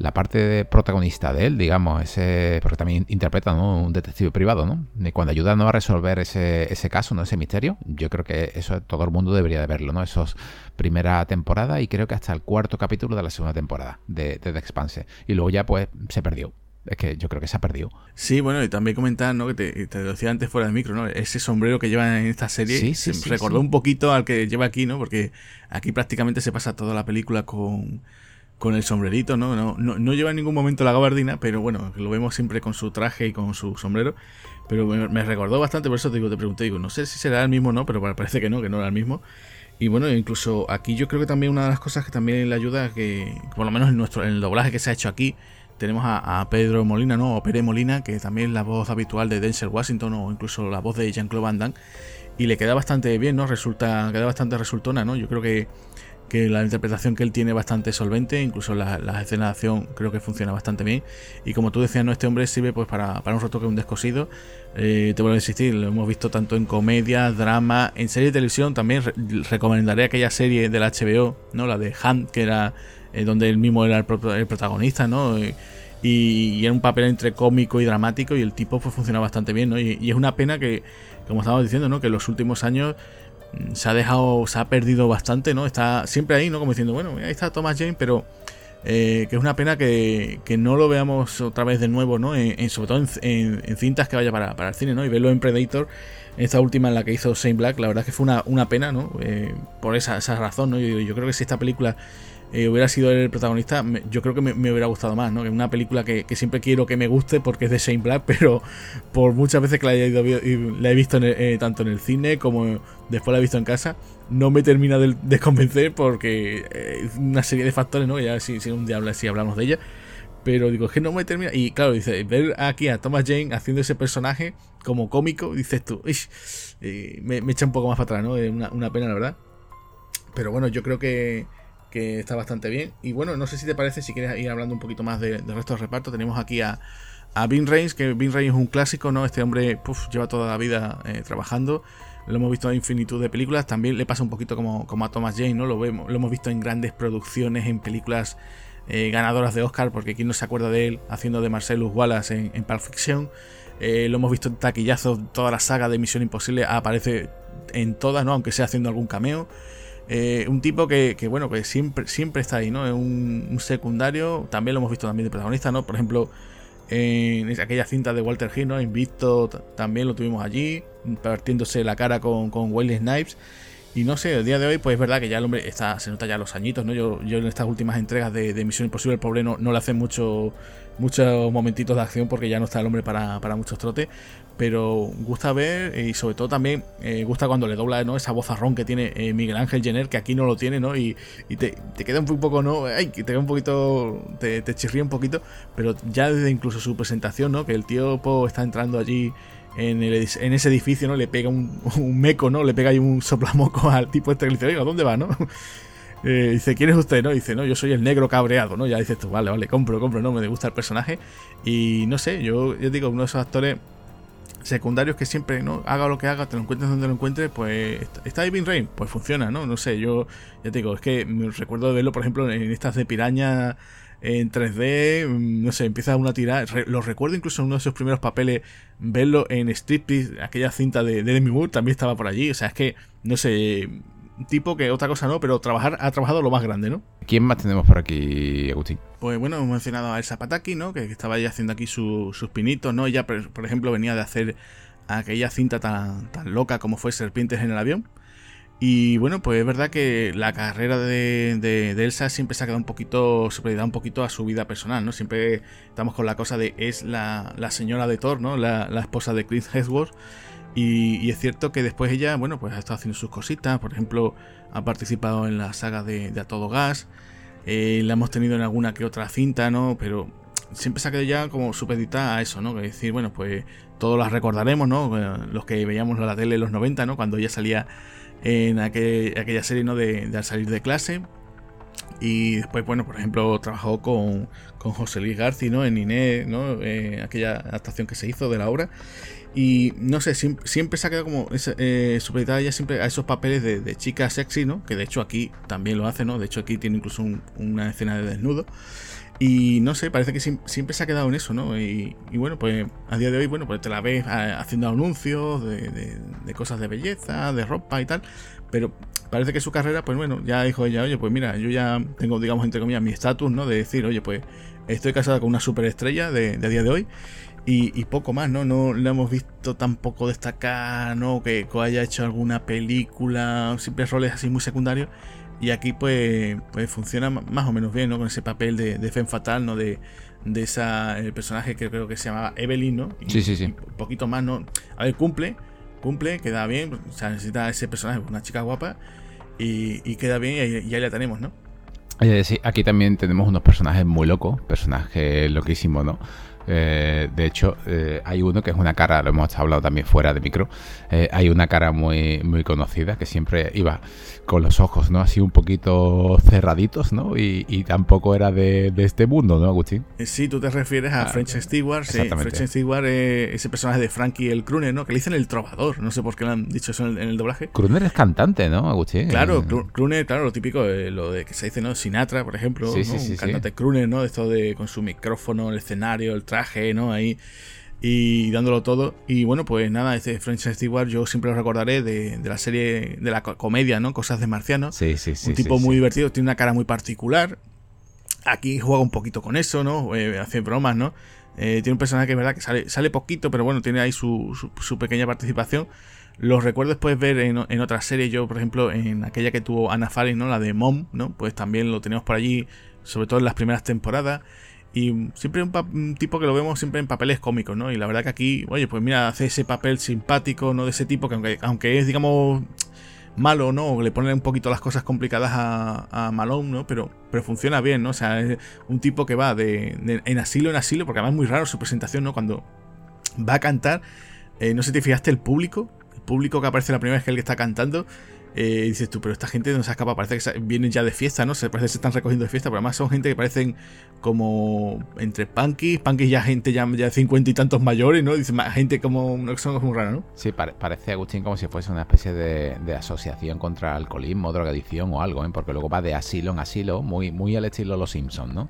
la parte de protagonista de él, digamos, ese porque también interpreta un detective privado, ¿no? Y cuando ayuda a resolver ese, ese caso, ¿no? Ese misterio, yo creo que eso todo el mundo debería de verlo, ¿no? Esos primera temporada y creo que hasta el cuarto capítulo de la segunda temporada de, The Expanse. Y luego ya pues se perdió. Es que yo creo que se ha perdido. Sí, bueno, y también comentar, ¿no? Que te, te decía antes fuera del micro, ¿no? Ese sombrero que lleva en esta serie sí, sí, recordó un poquito al que lleva aquí, ¿no? Porque aquí prácticamente se pasa toda la película con con el sombrerito, ¿no? No, no, lleva en ningún momento la gabardina, pero bueno, lo vemos siempre con su traje y con su sombrero. Pero me, recordó bastante, por eso te, digo, te pregunté, digo, no sé si será el mismo o no, pero parece que no, que no era el mismo. Y bueno, incluso aquí yo creo que también una de las cosas que también le ayuda, que por lo menos en, nuestro, en el doblaje que se ha hecho aquí, tenemos a, Pedro Molina, ¿no? O Pere Molina, que también es la voz habitual de Denzel Washington o incluso la voz de Jean-Claude Van Damme. Y le queda bastante bien, ¿no? Resulta, queda bastante resultona, ¿no? Yo creo que que la interpretación que él tiene bastante solvente, incluso la, la escena de acción creo que funciona bastante bien. Y como tú decías, no este hombre sirve pues para, para un retoque, un descosido. Eh, te vuelvo a insistir, lo hemos visto tanto en comedia, drama, en serie de televisión. También recomendaré aquella serie de la HBO, ¿no? La de Hunt, que era eh, donde él mismo era el, protagonista, ¿no? Y, era un papel entre cómico y dramático y el tipo pues funciona bastante bien, ¿no? Y, y es una pena que, como estábamos diciendo, ¿no? Que en los últimos años se ha dejado, se ha perdido bastante, ¿no? Está siempre ahí, ¿no? Como diciendo, bueno, ahí está Thomas Jane, pero eh, que es una pena que, no lo veamos otra vez de nuevo, ¿no? En, sobre todo en, cintas que vaya para, el cine, ¿no? Y verlo en Predator, esta última en la que hizo Shane Black, la verdad que fue una, una pena, ¿no? Eh, por esa, esa razón, ¿no? yo, creo que si esta película eh, hubiera sido el protagonista, yo creo que me, hubiera gustado más, ¿no? Que una película que, siempre quiero que me guste porque es de Shane Black, pero por muchas veces que la, he visto eh, tanto en el cine como después la he visto en casa, no me termina de, convencer porque eh, es una serie de factores, ¿no? Ya si, un día si hablamos de ella. Pero digo, es que no me termina. Y claro, dice, ver aquí a Thomas Jane haciendo ese personaje como cómico, dices tú, me, echa un poco más para atrás, ¿no? Es una, una pena, la verdad. Pero bueno, yo creo que que está bastante bien. Y bueno, no sé si te parece, si quieres ir hablando un poquito más del resto del reparto, tenemos aquí a, a Vin Reigns, que Vin Reigns es un clásico, ¿no? Este hombre lleva toda la vida eh, trabajando. Lo hemos visto en infinitud de películas. También le pasa un poquito como, como a Thomas Jane, ¿no? Lo, vemos, lo hemos visto en grandes producciones, en películas eh, ganadoras de Oscar, porque quién no se acuerda de él haciendo de Marcellus Wallace en, en Pulp Fiction. Eh, lo hemos visto en taquillazos, toda la saga de Misión Imposible aparece en todas, ¿no? Aunque sea haciendo algún cameo. Eh, un tipo que, bueno, que siempre, siempre está ahí, ¿no? Es un, secundario, también lo hemos visto también de protagonista, ¿no? Por ejemplo, en aquella cinta de Walter Hill, ¿no? Invicto también lo tuvimos allí, partiéndose la cara con, con Wesley Snipes. Y no sé, el día de hoy, pues es verdad que ya el hombre está, se nota ya los añitos, ¿no? Yo, yo en estas últimas entregas de, Misión Imposible, el pobre no, no le hace mucho, muchos momentitos de acción porque ya no está el hombre para, muchos trotes. Pero gusta ver y sobre todo también eh, gusta cuando le dobla ¿no? esa vozarrón que tiene eh, Miguel Ángel Jenner, que aquí no lo tiene, ¿no? Y, te, queda un poco, ¿no? Ay, te queda un poquito, te, te chirría un poquito, pero ya desde incluso su presentación, ¿no? Que el tío está entrando allí en, ese edificio, ¿no? Le pega un, meco, ¿no? Le pega ahí un soplamoco al tipo este que le dice, oiga, ¿dónde va, no? Eh, dice, ¿quién es usted? ¿no? Dice, no, yo soy el negro cabreado, ¿no? Ya dices tú, vale, vale, compro, compro, no, me gusta el personaje. Y no sé, yo, yo digo, uno de esos actores secundarios que siempre, ¿no? Haga lo que haga, te lo encuentres donde lo encuentres, pues está Ivin Rain, pues funciona, ¿no? No sé, yo ya te digo, es que me recuerdo de verlo, por ejemplo, en estas de piraña en 3D, mm, no sé, empieza una tirada. lo recuerdo incluso en uno de sus primeros papeles, verlo en Striptease, aquella cinta de, Demi Moore, también estaba por allí. O sea, es que, no sé, tipo que otra cosa no, pero trabajar ha trabajado lo más grande, ¿no? ¿Quién más tenemos por aquí, Agustín? Pues bueno, hemos mencionado a Elsa Pataki, ¿no? Que, estaba ahí haciendo aquí sus pinitos, ¿no? Ella, por, ejemplo, venía de hacer aquella cinta tan, tan loca como fue Serpientes en el avión. Y bueno, pues es verdad que la carrera de, de, Elsa siempre se ha quedado un poquito supeditada un poquito a su vida personal, ¿no? Siempre estamos con la cosa de es la, la señora de Thor, ¿no? La, la esposa de Chris Hemsworth. Y, es cierto que después ella, bueno, pues ha estado haciendo sus cositas. Por ejemplo, ha participado en la saga de, A Todo Gas. Eh, la hemos tenido en alguna que otra cinta, ¿no? Pero siempre se ha quedado ya como supeditada a eso, ¿no? Que decir, bueno, pues todos las recordaremos, ¿no? Los que veíamos la tele en los 90, ¿no? Cuando ella salía en aquella serie, ¿no? De, Al salir de clase. Y después, bueno, por ejemplo, trabajó con, con José Luis García, ¿no? En Inés, ¿no? Eh, aquella adaptación que se hizo de la obra. Y no sé, siempre, se ha quedado como eh, supeditada ya siempre a esos papeles de, chica sexy, ¿no? Que de hecho aquí también lo hace, ¿no? De hecho aquí tiene incluso una escena de desnudo. Y no sé, parece que siempre, se ha quedado en eso, ¿no? Y, bueno, pues a día de hoy, bueno, pues te la ves ah, haciendo anuncios de, cosas de belleza, de ropa y tal. Pero parece que su carrera, pues bueno, ya dijo ella, oye, pues mira, yo ya tengo, digamos, entre comillas, mi estatus, ¿no? De decir, oye, pues estoy casada con una superestrella de, de a día de hoy y, poco más, ¿no? No le hemos visto tampoco destacar, ¿no? Que, haya hecho alguna película, siempre roles así muy secundarios. Y aquí pues, pues funciona más o menos bien, ¿no? Con ese papel de, de Femme Fatal, ¿no? De, de esa, el personaje que creo que se llamaba Evelyn, ¿no? sí, sí, sí. Un poquito más, ¿no? A ver, cumple, cumple, queda bien. O sea, necesita ese personaje, una chica guapa. Y, queda bien y, y ahí la tenemos, ¿no? Sí, aquí también tenemos unos personajes muy locos, personajes loquísimos, ¿no? Eh, de hecho, eh, hay uno que es una cara, lo hemos hablado también fuera de micro, eh, hay una cara muy, muy conocida que siempre iba con los ojos, ¿no? Así un poquito cerraditos, ¿no? Y, tampoco era de, este mundo, ¿no, Agustín? Sí, tú te refieres a ah, French Stewart, sí. French Stewart, ese personaje de Frankie el Kruner, ¿no? Que le dicen el trovador, no sé por qué le han dicho eso en el, doblaje. Kruner es cantante, ¿no, Agustín? Claro, Kruner, claro, lo típico, lo de que se dice, ¿no? Sinatra, por ejemplo, sí, un cantante Kruner, ¿no? De esto de con su micrófono, el escenario, el traje, ¿no? Ahí y dándolo todo. Y bueno, pues nada, este French Stewart yo siempre lo recordaré de, la serie, de la comedia, ¿no? Cosas de Marciano. Sí, sí, sí. Un tipo muy divertido, tiene una cara muy particular. Aquí juega un poquito con eso, ¿no? Eh, hace bromas, ¿no? Eh, tiene un personaje que es verdad que sale, sale poquito, pero bueno, tiene ahí su, su, pequeña participación. Los recuerdo después ver en, en otras series, yo por ejemplo en aquella que tuvo Anna Faris, ¿no? La de Mom, ¿no? Pues también lo tenemos por allí, sobre todo en las primeras temporadas. Y siempre un, tipo que lo vemos siempre en papeles cómicos, ¿no? Y la verdad que aquí, oye, pues mira, hace ese papel simpático, ¿no? De ese tipo que aunque, aunque es, digamos, malo, ¿no? Le pone un poquito las cosas complicadas a, a Malone, ¿no? Pero, pero funciona bien, ¿no? O sea, es un tipo que va de, en asilo en asilo, porque además es muy raro su presentación, ¿no? Cuando va a cantar, eh, no sé si te fijaste el público, el público que aparece la primera vez que él está cantando, eh, dices tú, pero esta gente no se escapa, parece que vienen ya de fiesta, ¿no? Se parece que se están recogiendo de fiesta, pero además son gente que parecen como entre punkies, punkies ya gente ya, de cincuenta y tantos mayores, ¿no? Dice, gente como una cosa muy rara, ¿no? Sí, parece Agustín como si fuese una especie de, asociación contra alcoholismo, drogadicción o algo, ¿eh? Porque luego va de asilo en asilo, muy, muy al estilo Los Simpsons, ¿no?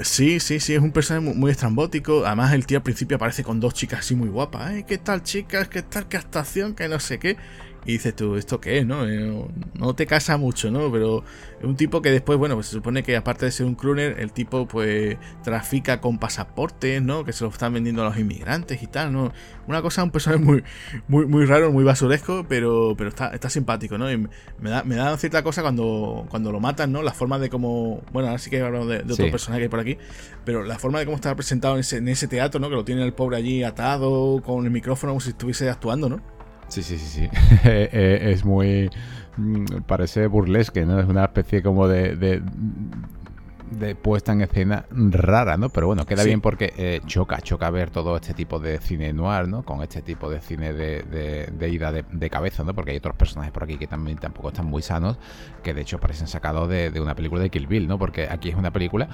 Sí, sí, sí, es un personaje muy, estrambótico. Además, el tío al principio aparece con dos chicas así muy guapas. ¿eh? ¿Qué tal, chicas? ¿Qué tal, qué estación? Que no sé qué. Y dices tú, ¿esto qué es? No? Eh, no te casa mucho, ¿no? Pero es un tipo que después, bueno, pues se supone que aparte de ser un crooner, el tipo pues trafica con pasaportes, ¿no? Que se lo están vendiendo a los inmigrantes y tal, ¿no? Una cosa, un personaje muy, muy, muy raro, muy basuresco, pero, pero está, está simpático, ¿no? Y me da, me da cierta cosa cuando, cuando lo matan, ¿no? La forma de cómo. Bueno, ahora sí que hablamos de, de otro personaje que hay por aquí, pero la forma de cómo está representado en ese, en ese teatro, ¿no? Que lo tiene el pobre allí atado, con el micrófono, como si estuviese actuando, ¿no? Sí, sí, sí, sí. Eh, eh, es muy... Mm, parece burlesque, ¿no? Es una especie como de, de, puesta en escena rara, ¿no? Pero bueno, queda bien porque eh, choca, choca ver todo este tipo de cine noir, ¿no? Con este tipo de cine de, de ida de, cabeza, ¿no? Porque hay otros personajes por aquí que también tampoco están muy sanos, que de hecho parecen sacados de, una película de Kill Bill, ¿no? Porque aquí es una película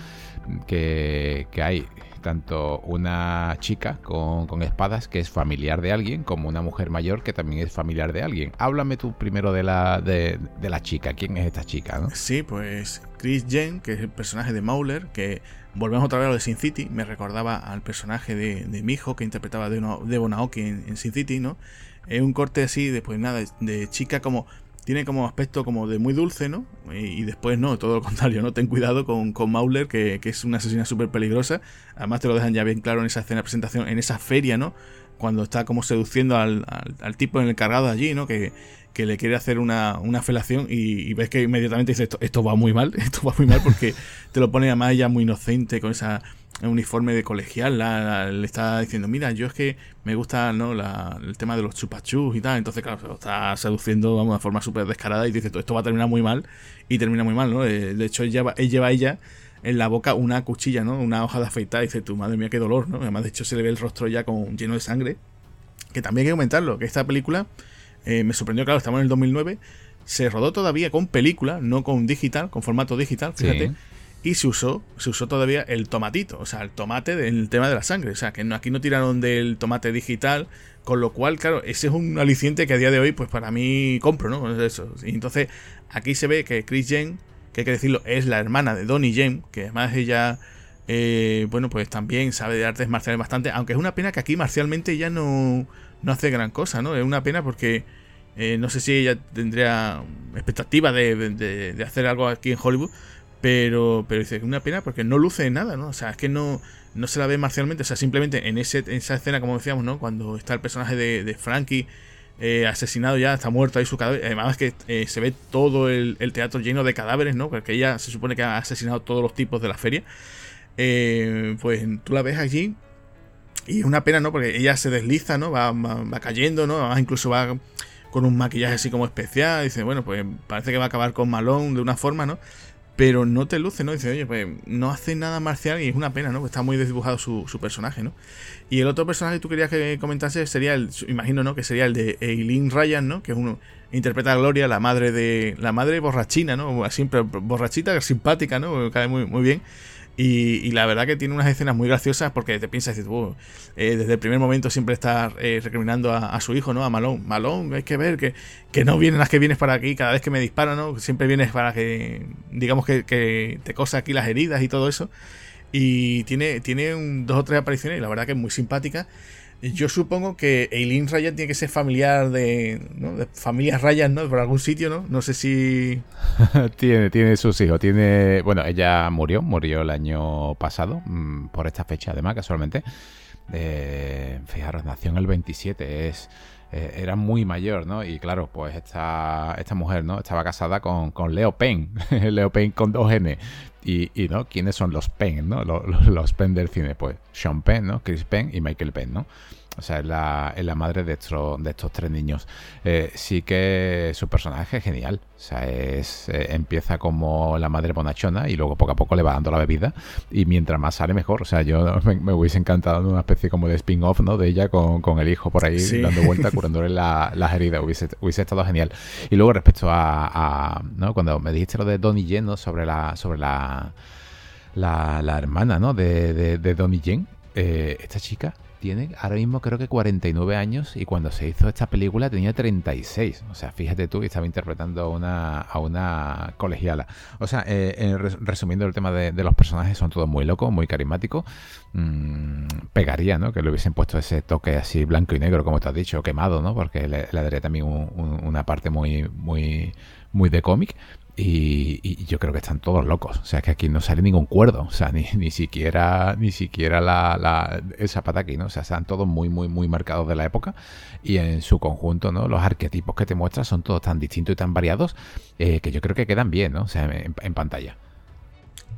que, que hay tanto una chica con, espadas que es familiar de alguien como una mujer mayor que también es familiar de alguien. Háblame tú primero de la, de, la chica. ¿Quién es esta chica? ¿no? Sí, pues Chris Jen, que es el personaje de Mauler, que volvemos otra vez a lo de Sin City, me recordaba al personaje de, de mi hijo que interpretaba de, de Bonaoki en, Sin City, ¿no? Es un corte así, después nada, de chica como tiene como aspecto como de muy dulce, ¿no? Y, después no, todo lo contrario, ¿no? Ten cuidado con, con Mauler, que, es una asesina súper peligrosa. Además te lo dejan ya bien claro en esa escena de presentación, en esa feria, ¿no? Cuando está como seduciendo al, al, tipo en el cargado allí, ¿no? Que, que le quiere hacer una, una felación y, ves que inmediatamente dice esto, esto va muy mal, esto va muy mal porque te lo pone además ella muy inocente con esa uniforme de colegial, le está diciendo, mira, yo es que me gusta ¿no? el tema de los chupachus y tal, entonces claro, se lo está seduciendo vamos, de forma súper descarada y dice, esto va a terminar muy mal y termina muy mal, ¿no? Eh, de hecho, él lleva, él lleva a ella en la boca una cuchilla, ¿no? Una hoja de afeitar y dice, tu madre mía, qué dolor, ¿no? Además, de hecho, se le ve el rostro ya con, lleno de sangre, que también hay que comentarlo, que esta película eh, me sorprendió, claro, estamos en el 2009, se rodó todavía con película, no con digital, con formato digital, fíjate y se usó, se usó todavía el tomatito, o sea, el tomate del tema de la sangre. O sea, que aquí no tiraron del tomate digital, con lo cual, claro, ese es un aliciente que a día de hoy, pues para mí compro, ¿no? Eso. Y entonces, aquí se ve que Chris Jen, que hay que decirlo, es la hermana de Donnie Jen, que además ella, eh, bueno, pues también sabe de artes marciales bastante, aunque es una pena que aquí marcialmente ya no, no hace gran cosa, ¿no? Es una pena porque eh, no sé si ella tendría expectativa de, de hacer algo aquí en Hollywood pero, pero dice, una pena porque no luce nada, ¿no? O sea, es que no, no se la ve marcialmente. O sea, simplemente en, ese, en esa escena, como decíamos, ¿no? Cuando está el personaje de, Frankie eh, asesinado ya, está muerto ahí su cadáver. Además que eh, se ve todo el, teatro lleno de cadáveres, ¿no? Porque ella se supone que ha asesinado todos los tipos de la feria. Eh, pues tú la ves allí y es una pena, ¿no? Porque ella se desliza, ¿no? Va, va, cayendo, ¿no? Además incluso va con un maquillaje así como especial. Dice, bueno, pues parece que va a acabar con Malone de una forma, ¿no? Pero no te luce, ¿no? Dice, oye, pues no hace nada marcial y es una pena, ¿no? Porque está muy desdibujado su, su personaje, ¿no? Y el otro personaje que tú querías que comentase sería el, imagino, ¿no? Que sería el de Eileen Ryan, ¿no? Que es uno, interpreta a Gloria, la madre de, la madre borrachina, ¿no? Siempre borrachita, simpática, ¿no? Cae muy, muy bien. Y, la verdad que tiene unas escenas muy graciosas porque te piensas, dices, eh, desde el primer momento siempre está eh, recriminando a, su hijo, ¿no? A Malón. Malón, hay que ver que, que no vienen las que vienes para aquí cada vez que me disparan, ¿no? Siempre vienes para que, digamos que, que te cosa aquí las heridas y todo eso. Y tiene, tiene dos o tres apariciones y la verdad que es muy simpática. Yo supongo que Eileen Ryan tiene que ser familiar de, ¿no? de familias Ryan, ¿no? Por algún sitio, ¿no? No sé si... tiene, tiene sus hijos. Tiene... Bueno, ella murió, murió el año pasado, mm, por esta fecha además, casualmente. Eh, fijaros, nació en el 27, es... Eh, era muy mayor, ¿no? Y claro, pues esta, esta mujer, ¿no? Estaba casada con, con Leo Penn, Leo Penn con dos N. Y, y, ¿no? ¿Quiénes son los Penn, ¿no? Los, los Penn del cine, pues Sean Penn, ¿no? Chris Penn y Michael Penn, ¿no? O sea, es la, la madre de estos, de estos tres niños. Eh, sí que su personaje es genial. O sea, es, eh, empieza como la madre bonachona y luego poco a poco le va dando la bebida. Y mientras más sale, mejor. O sea, yo me, hubiese encantado una especie como de spin-off, ¿no? De ella con, el hijo por ahí dando vuelta, curándole las heridas. Hubiese, hubiese estado genial. Y luego respecto a, ¿no? Cuando me dijiste lo de Donnie Yen, Sobre la... Sobre la la, hermana, ¿no? De, de, de Donnie Yen. Eh, esta chica tiene ahora mismo creo que 49 años y cuando se hizo esta película tenía 36. O sea, fíjate tú que estaba interpretando a una, a una colegiala. O sea, eh, resumiendo el tema de, los personajes, son todos muy locos, muy carismáticos. Mm, pegaría, ¿no? Que le hubiesen puesto ese toque así blanco y negro, como te has dicho, quemado, ¿no? Porque le, daría también una parte muy, muy, muy de cómic. Y, yo creo que están todos locos. O sea, que aquí no sale ningún cuerdo. O sea, ni, ni siquiera, ni siquiera la, la, el zapato aquí, ¿no? O sea, están todos muy, muy, muy marcados de la época. Y en su conjunto, ¿no? Los arquetipos que te muestran son todos tan distintos y tan variados eh, que yo creo que quedan bien, ¿no? O sea, en, pantalla.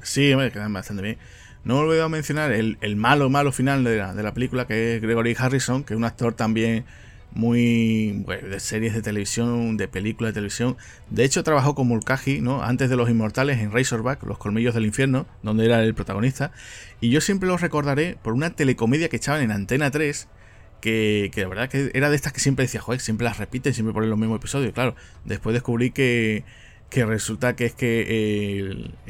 Sí, me quedan bastante bien. No he olvidado mencionar el, el malo, malo final de la, de la película, que es Gregory Harrison, que es un actor también muy de series de televisión, de películas de televisión. De hecho, trabajó con Mulcahy, ¿no? Antes de Los Inmortales en Razorback, Los Colmillos del Infierno, donde era el protagonista. Y yo siempre lo recordaré por una telecomedia que echaban en Antena 3. Que, que la verdad que era de estas que siempre decía, joder, siempre las repiten, siempre ponen los mismos episodios. Claro, después descubrí que, que resulta que es que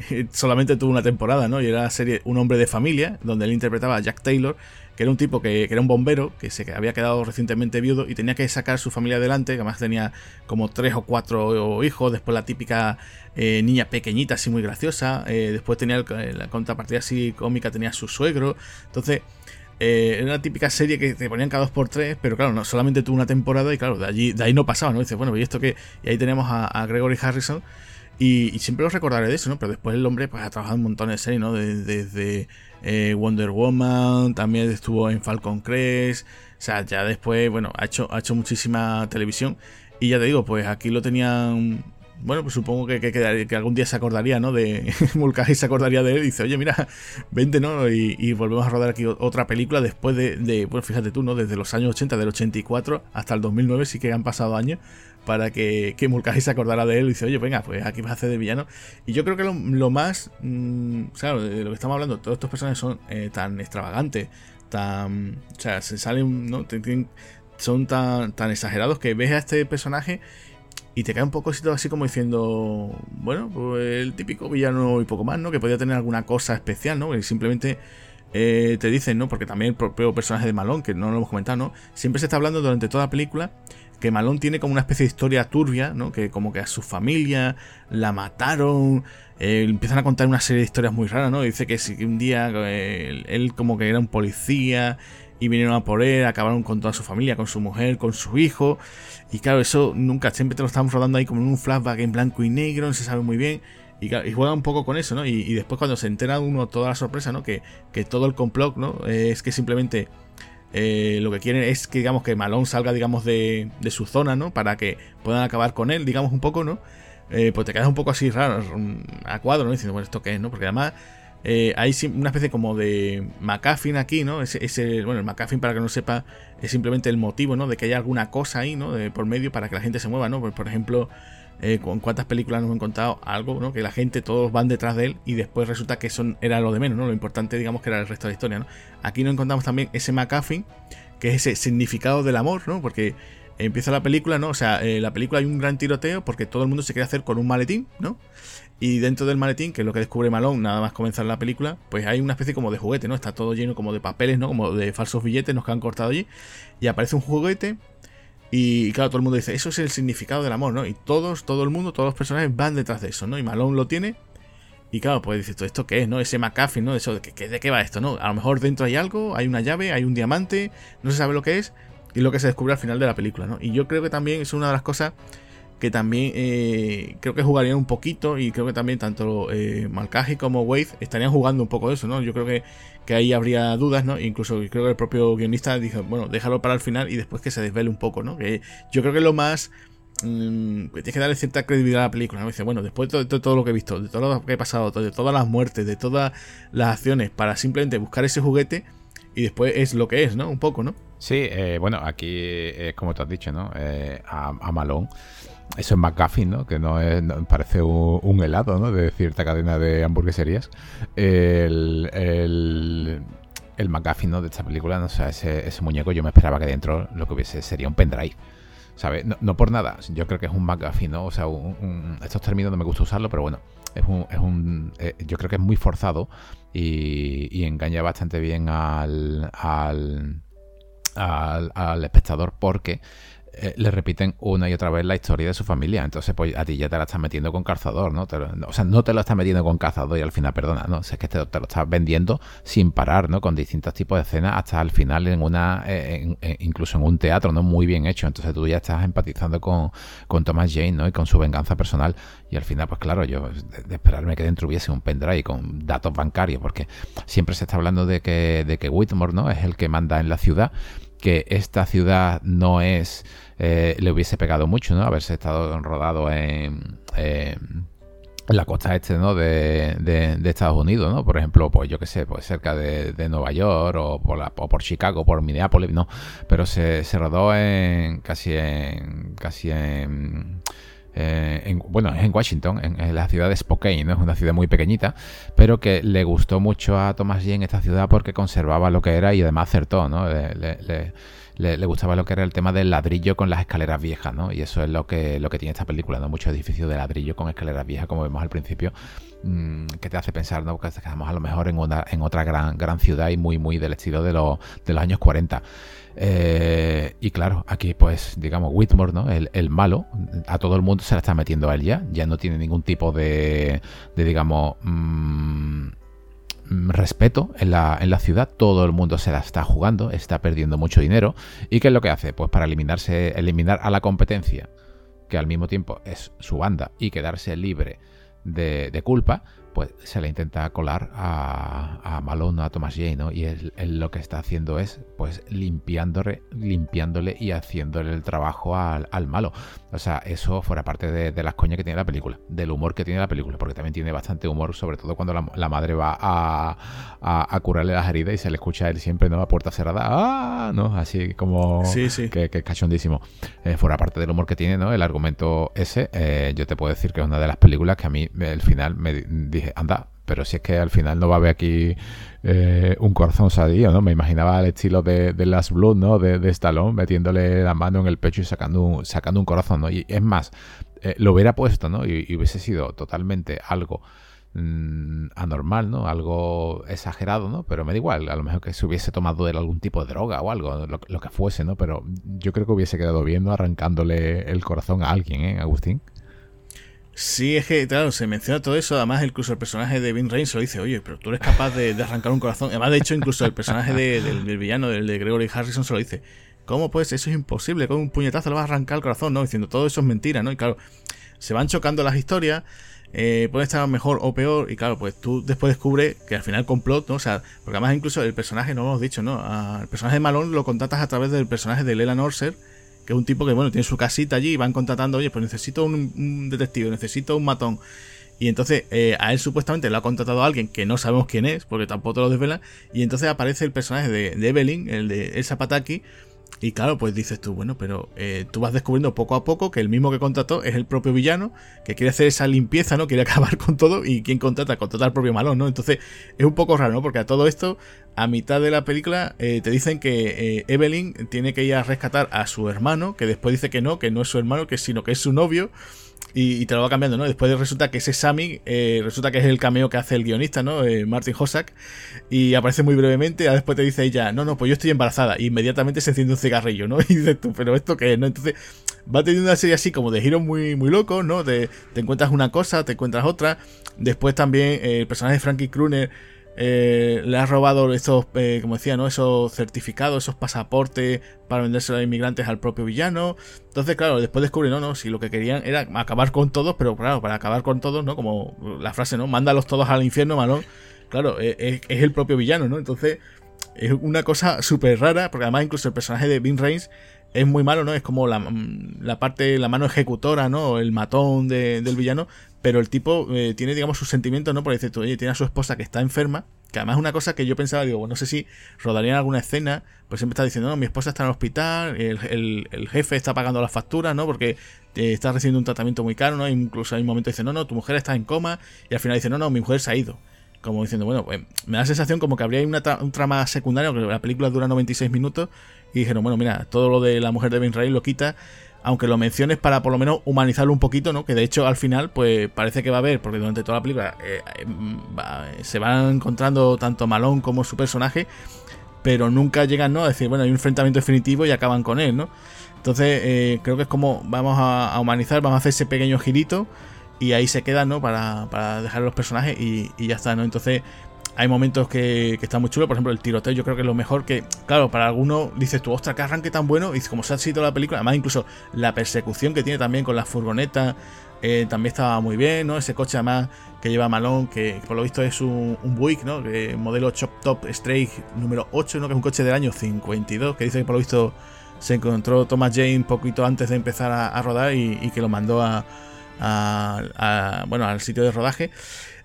eh, solamente tuvo una temporada, ¿no? Y era la serie Un hombre de familia, donde él interpretaba a Jack Taylor, que era un tipo que, era un bombero, que se había quedado recientemente viudo y tenía que sacar a su familia adelante, que además tenía como tres o cuatro hijos, después la típica eh, niña pequeñita, así muy graciosa, eh, después tenía la contrapartida así cómica, tenía su suegro, entonces... Eh, era una típica serie que te ponían cada dos por tres, pero claro, no, solamente tuvo una temporada y claro, de allí, de ahí no pasaba, ¿no? dices, bueno, ¿y esto qué? Y ahí tenemos a, Gregory Harrison, Y, siempre lo recordaré de eso, ¿no? Pero después el hombre pues ha trabajado un montón de series, ¿no? Desde, eh, Wonder Woman, también estuvo en Falcon Crest. O sea, ya después, bueno, ha hecho, ha hecho muchísima televisión. Y ya te digo, pues aquí lo tenían bueno, pues supongo que, que, algún día se acordaría, ¿no? De Mulcahy se acordaría de él y dice, oye, mira, vente, ¿no? Y, volvemos a rodar aquí otra película después de, bueno, fíjate tú, ¿no? Desde los años 80, del 84 hasta el 2009, sí que han pasado años para que, que Mulcahy se acordara de él y dice, oye, venga, pues aquí vas a hacer de villano. Y yo creo que lo, más, mm, claro, de lo que estamos hablando, todos estos personajes son eh, tan extravagantes, tan, o sea, se salen, ¿no? Son tan, tan exagerados que ves a este personaje y te cae un poco así como diciendo, bueno, pues el típico villano y poco más, ¿no? Que podría tener alguna cosa especial, ¿no? Que simplemente eh, te dicen, ¿no? Porque también el propio personaje de Malón, que no lo hemos comentado, ¿no? Siempre se está hablando durante toda la película que Malón tiene como una especie de historia turbia, ¿no? Que como que a su familia la mataron, eh, empiezan a contar una serie de historias muy raras, ¿no? Dice que si un día eh, él como que era un policía y vinieron a por él, acabaron con toda su familia, con su mujer, con su hijo. Y claro, eso nunca, siempre te lo estamos rodando ahí como en un flashback en blanco y negro, no se sabe muy bien. Y, juega un poco con eso, ¿no? Y, después cuando se entera uno toda la sorpresa, ¿no? Que, todo el complot, ¿no? Es que simplemente eh, lo que quieren es que, digamos, que Malone salga, digamos, de, de, su zona, ¿no? Para que puedan acabar con él, digamos, un poco, ¿no? Eh, pues te quedas un poco así raro, a cuadro, ¿no? Diciendo, bueno, ¿esto qué es, no? Porque además eh, hay una especie como de McCaffin aquí, ¿no? Ese, bueno, el McCaffin, para que no sepa, es simplemente el motivo, ¿no? De que haya alguna cosa ahí, ¿no? De, por medio para que la gente se mueva, ¿no? Pues, por ejemplo, eh, con cuántas películas nos han contado algo, ¿no? Que la gente, todos van detrás de él y después resulta que son, era lo de menos, ¿no? Lo importante, digamos, que era el resto de la historia, ¿no? Aquí nos encontramos también ese McCaffin, que es ese significado del amor, ¿no? Porque empieza la película, ¿no? O sea, eh, la película hay un gran tiroteo porque todo el mundo se quiere hacer con un maletín, ¿no? Y dentro del maletín, que es lo que descubre Malone nada más comenzar la película, pues hay una especie como de juguete, ¿no? Está todo lleno como de papeles, ¿no? Como de falsos billetes, nos que han cortado allí. Y aparece un juguete. Y claro, todo el mundo dice, eso es el significado del amor, ¿no? Y todos, todo el mundo, todos los personajes van detrás de eso, ¿no? Y Malone lo tiene. Y claro, pues dice, ¿esto qué es, no? Ese McAfee, ¿no? Eso, ¿de qué, ¿De qué va esto, no? A lo mejor dentro hay algo, hay una llave, hay un diamante, no se sabe lo que es. Y lo que se descubre al final de la película, ¿no? Y yo creo que también es una de las cosas que también eh, creo que jugarían un poquito y creo que también tanto eh, como Wade estarían jugando un poco de eso, ¿no? Yo creo que, que ahí habría dudas, ¿no? Incluso creo que el propio guionista dijo, bueno, déjalo para el final y después que se desvele un poco, ¿no? Que yo creo que lo más... Mmm, tienes que darle cierta credibilidad a la película, ¿no? Dice, bueno, después de todo, lo que he visto, de todo lo que he pasado, de todas las muertes, de todas las acciones, para simplemente buscar ese juguete y después es lo que es, ¿no? Un poco, ¿no? Sí, eh, bueno, aquí es como tú has dicho, ¿no? Eh, a, a Malón eso es McGuffin, ¿no? Que no, es, parece un, helado, ¿no? De cierta cadena de hamburgueserías. El, el, el McGuffin, ¿no? De esta película, ¿no? o sea, ese, muñeco yo me esperaba que dentro lo que hubiese sería un pendrive. ¿Sabes? No, por nada, yo creo que es un McGuffin, ¿no? O sea, estos términos no me gusta usarlo, pero bueno, es un, un eh, yo creo que es muy forzado y, engaña bastante bien al, al espectador porque eh, le repiten una y otra vez la historia de su familia. Entonces, pues a ti ya te la estás metiendo con calzador, ¿no? o sea, no te lo estás metiendo con calzador y al final, perdona, ¿no? es que te, lo estás vendiendo sin parar, ¿no? Con distintos tipos de escenas hasta al final en una, eh, incluso en un teatro, ¿no? Muy bien hecho. Entonces tú ya estás empatizando con, con Thomas Jane, ¿no? Y con su venganza personal. Y al final, pues claro, yo de, esperarme que dentro hubiese un pendrive con datos bancarios, porque siempre se está hablando de que, de que Whitmore, ¿no? Es el que manda en la ciudad que esta ciudad no es, eh, le hubiese pegado mucho, ¿no? Haberse estado rodado en, la costa este, ¿no? De, de, Estados Unidos, ¿no? Por ejemplo, pues yo qué sé, pues cerca de, Nueva York o por, la, o por Chicago, por Minneapolis, ¿no? Pero se, se rodó en casi en casi en eh, bueno, es en Washington, en, la ciudad de Spokane, ¿no? Es una ciudad muy pequeñita, pero que le gustó mucho a Thomas Jane esta ciudad porque conservaba lo que era y además acertó, ¿no? Le, gustaba lo que era el tema del ladrillo con las escaleras viejas, ¿no? Y eso es lo que, lo que tiene esta película, ¿no? Muchos edificios de ladrillo con escaleras viejas, como vemos al principio, mm, que te hace pensar, ¿no? Que estamos a lo mejor en, una, en otra gran, gran ciudad y muy, muy del estilo de, los, de los años 40. Eh, y claro, aquí pues digamos Whitmore, ¿no? El, malo, a todo el mundo se la está metiendo a él ya, ya no tiene ningún tipo de, de digamos, mm, respeto en la, en la ciudad, todo el mundo se la está jugando, está perdiendo mucho dinero. ¿Y qué es lo que hace? Pues para eliminarse, eliminar a la competencia que al mismo tiempo es su banda y quedarse libre de, de culpa, pues se le intenta colar a, a Malone, a Thomas J, ¿no? Y él, lo que está haciendo es, pues, limpiándole, limpiándole y haciéndole el trabajo al, malo. O sea, eso fuera parte de, las coñas que tiene la película, del humor que tiene la película, porque también tiene bastante humor, sobre todo cuando la, madre va a, a, curarle las heridas y se le escucha a él siempre, ¿no? A puerta cerrada, ¡ah! ¿no? Así como sí, sí. Que, que cachondísimo. Eh, fuera parte del humor que tiene, ¿no? El argumento ese, eh, yo te puedo decir que es una de las películas que a mí, el final, me dije, anda, pero si es que al final no va a haber aquí eh, un corazón sadío, ¿no? Me imaginaba el estilo de, de Last Blood, ¿no? De, de, Stallone, metiéndole la mano en el pecho y sacando un, sacando un corazón, ¿no? Y es más, eh, lo hubiera puesto, ¿no? Y, hubiese sido totalmente algo mm, anormal, ¿no? Algo exagerado, ¿no? Pero me da igual, a lo mejor que se hubiese tomado de algún tipo de droga o algo, lo, que fuese, ¿no? Pero yo creo que hubiese quedado viendo arrancándole el corazón a alguien, ¿eh, Agustín? Sí, es que, claro, se menciona todo eso. Además, incluso el personaje de Vin Reigns lo dice, oye, pero tú eres capaz de, arrancar un corazón. Además, de hecho, incluso el personaje del, villano, del de Gregory Harrison, se lo dice. ¿Cómo pues? Eso es imposible. Con un puñetazo le vas a arrancar el corazón, ¿no? Diciendo todo eso es mentira, ¿no? Y claro, se van chocando las historias. Eh, puede estar mejor o peor. Y claro, pues tú después descubres que al final complot, ¿no? O sea, porque además incluso el personaje, no lo hemos dicho, ¿no? el personaje de Malone lo contratas a través del personaje de Lela Norser que es un tipo que, bueno, tiene su casita allí y van contratando, oye, pues necesito un, detective, necesito un matón. Y entonces eh, a él supuestamente lo ha contratado alguien que no sabemos quién es, porque tampoco lo desvela. Y entonces aparece el personaje de, Evelyn, el de Elsa Pataki, y claro, pues dices tú, bueno, pero eh, tú vas descubriendo poco a poco que el mismo que contrató es el propio villano, que quiere hacer esa limpieza, ¿no? Quiere acabar con todo y quien contrata, contrata al propio malón, ¿no? Entonces es un poco raro, ¿no? Porque a todo esto, a mitad de la película, eh, te dicen que eh, Evelyn tiene que ir a rescatar a su hermano, que después dice que no, que no es su hermano, que sino que es su novio. Y, te lo va cambiando, ¿no? Después resulta que ese Sammy, eh, resulta que es el cameo que hace el guionista, ¿no? Eh, Martin Hossack. Y aparece muy brevemente. Y después te dice ella, no, no, pues yo estoy embarazada. Y inmediatamente se enciende un cigarrillo, ¿no? Y dices tú, pero ¿esto qué es, no? Entonces va teniendo una serie así como de giros muy, muy locos, ¿no? te encuentras una cosa, te encuentras otra. Después también eh, el personaje de Frankie Kruner eh, le ha robado esos, eh, como decía, ¿no? Esos certificados, esos pasaportes para venderse a inmigrantes al propio villano. Entonces, claro, después descubre, no, no, si lo que querían era acabar con todos, pero claro, para acabar con todos, ¿no? Como la frase, ¿no? Mándalos todos al infierno, malón. Claro, e, e, es, el propio villano, ¿no? Entonces, es una cosa súper rara, porque además incluso el personaje de Vin Reigns es muy malo, ¿no? Es como la, la parte, la mano ejecutora, ¿no? El matón del villano, pero el tipo eh, tiene, digamos, sus sentimientos, ¿no? Porque dice, oye, tiene a su esposa que está enferma, que además es una cosa que yo pensaba, digo, no sé si rodarían alguna escena, pues siempre está diciendo, no, mi esposa está en el hospital, el, jefe está pagando las facturas, ¿no? Porque eh, está recibiendo un tratamiento muy caro, ¿no? Incluso hay un momento dice, no, no, tu mujer está en coma, y al final dice, no, no, mi mujer se ha ido. Como diciendo, bueno, pues me da la sensación como que habría una un trama secundario, que la película dura 96 minutos, y dijeron, bueno, mira, todo lo de la mujer de Ben Ray lo quita aunque lo menciones para por lo menos humanizarlo un poquito, ¿no? Que de hecho al final, pues parece que va a haber, porque durante toda la película eh, eh, se van encontrando tanto Malón como su personaje, pero nunca llegan, ¿no? A decir, bueno, hay un enfrentamiento definitivo y acaban con él, ¿no? Entonces, eh, creo que es como vamos a, humanizar, vamos a hacer ese pequeño girito y ahí se quedan, ¿no? Para, para dejar los personajes y, y ya está, ¿no? Entonces, hay momentos que, que están muy chulos, por ejemplo, el tiroteo yo creo que es lo mejor que, claro, para algunos dices tú, ostras, que arranque tan bueno, y como se ha sido la película, además incluso la persecución que tiene también con la furgoneta, eh, también estaba muy bien, ¿no? Ese coche además que lleva Malón, que por lo visto es un, Buick, ¿no? Que modelo Chop Top Stray número 8, ¿no? Que es un coche del año 52, que dice que por lo visto se encontró Thomas Jane poquito antes de empezar a, rodar y, que lo mandó a, a, bueno, al sitio de rodaje.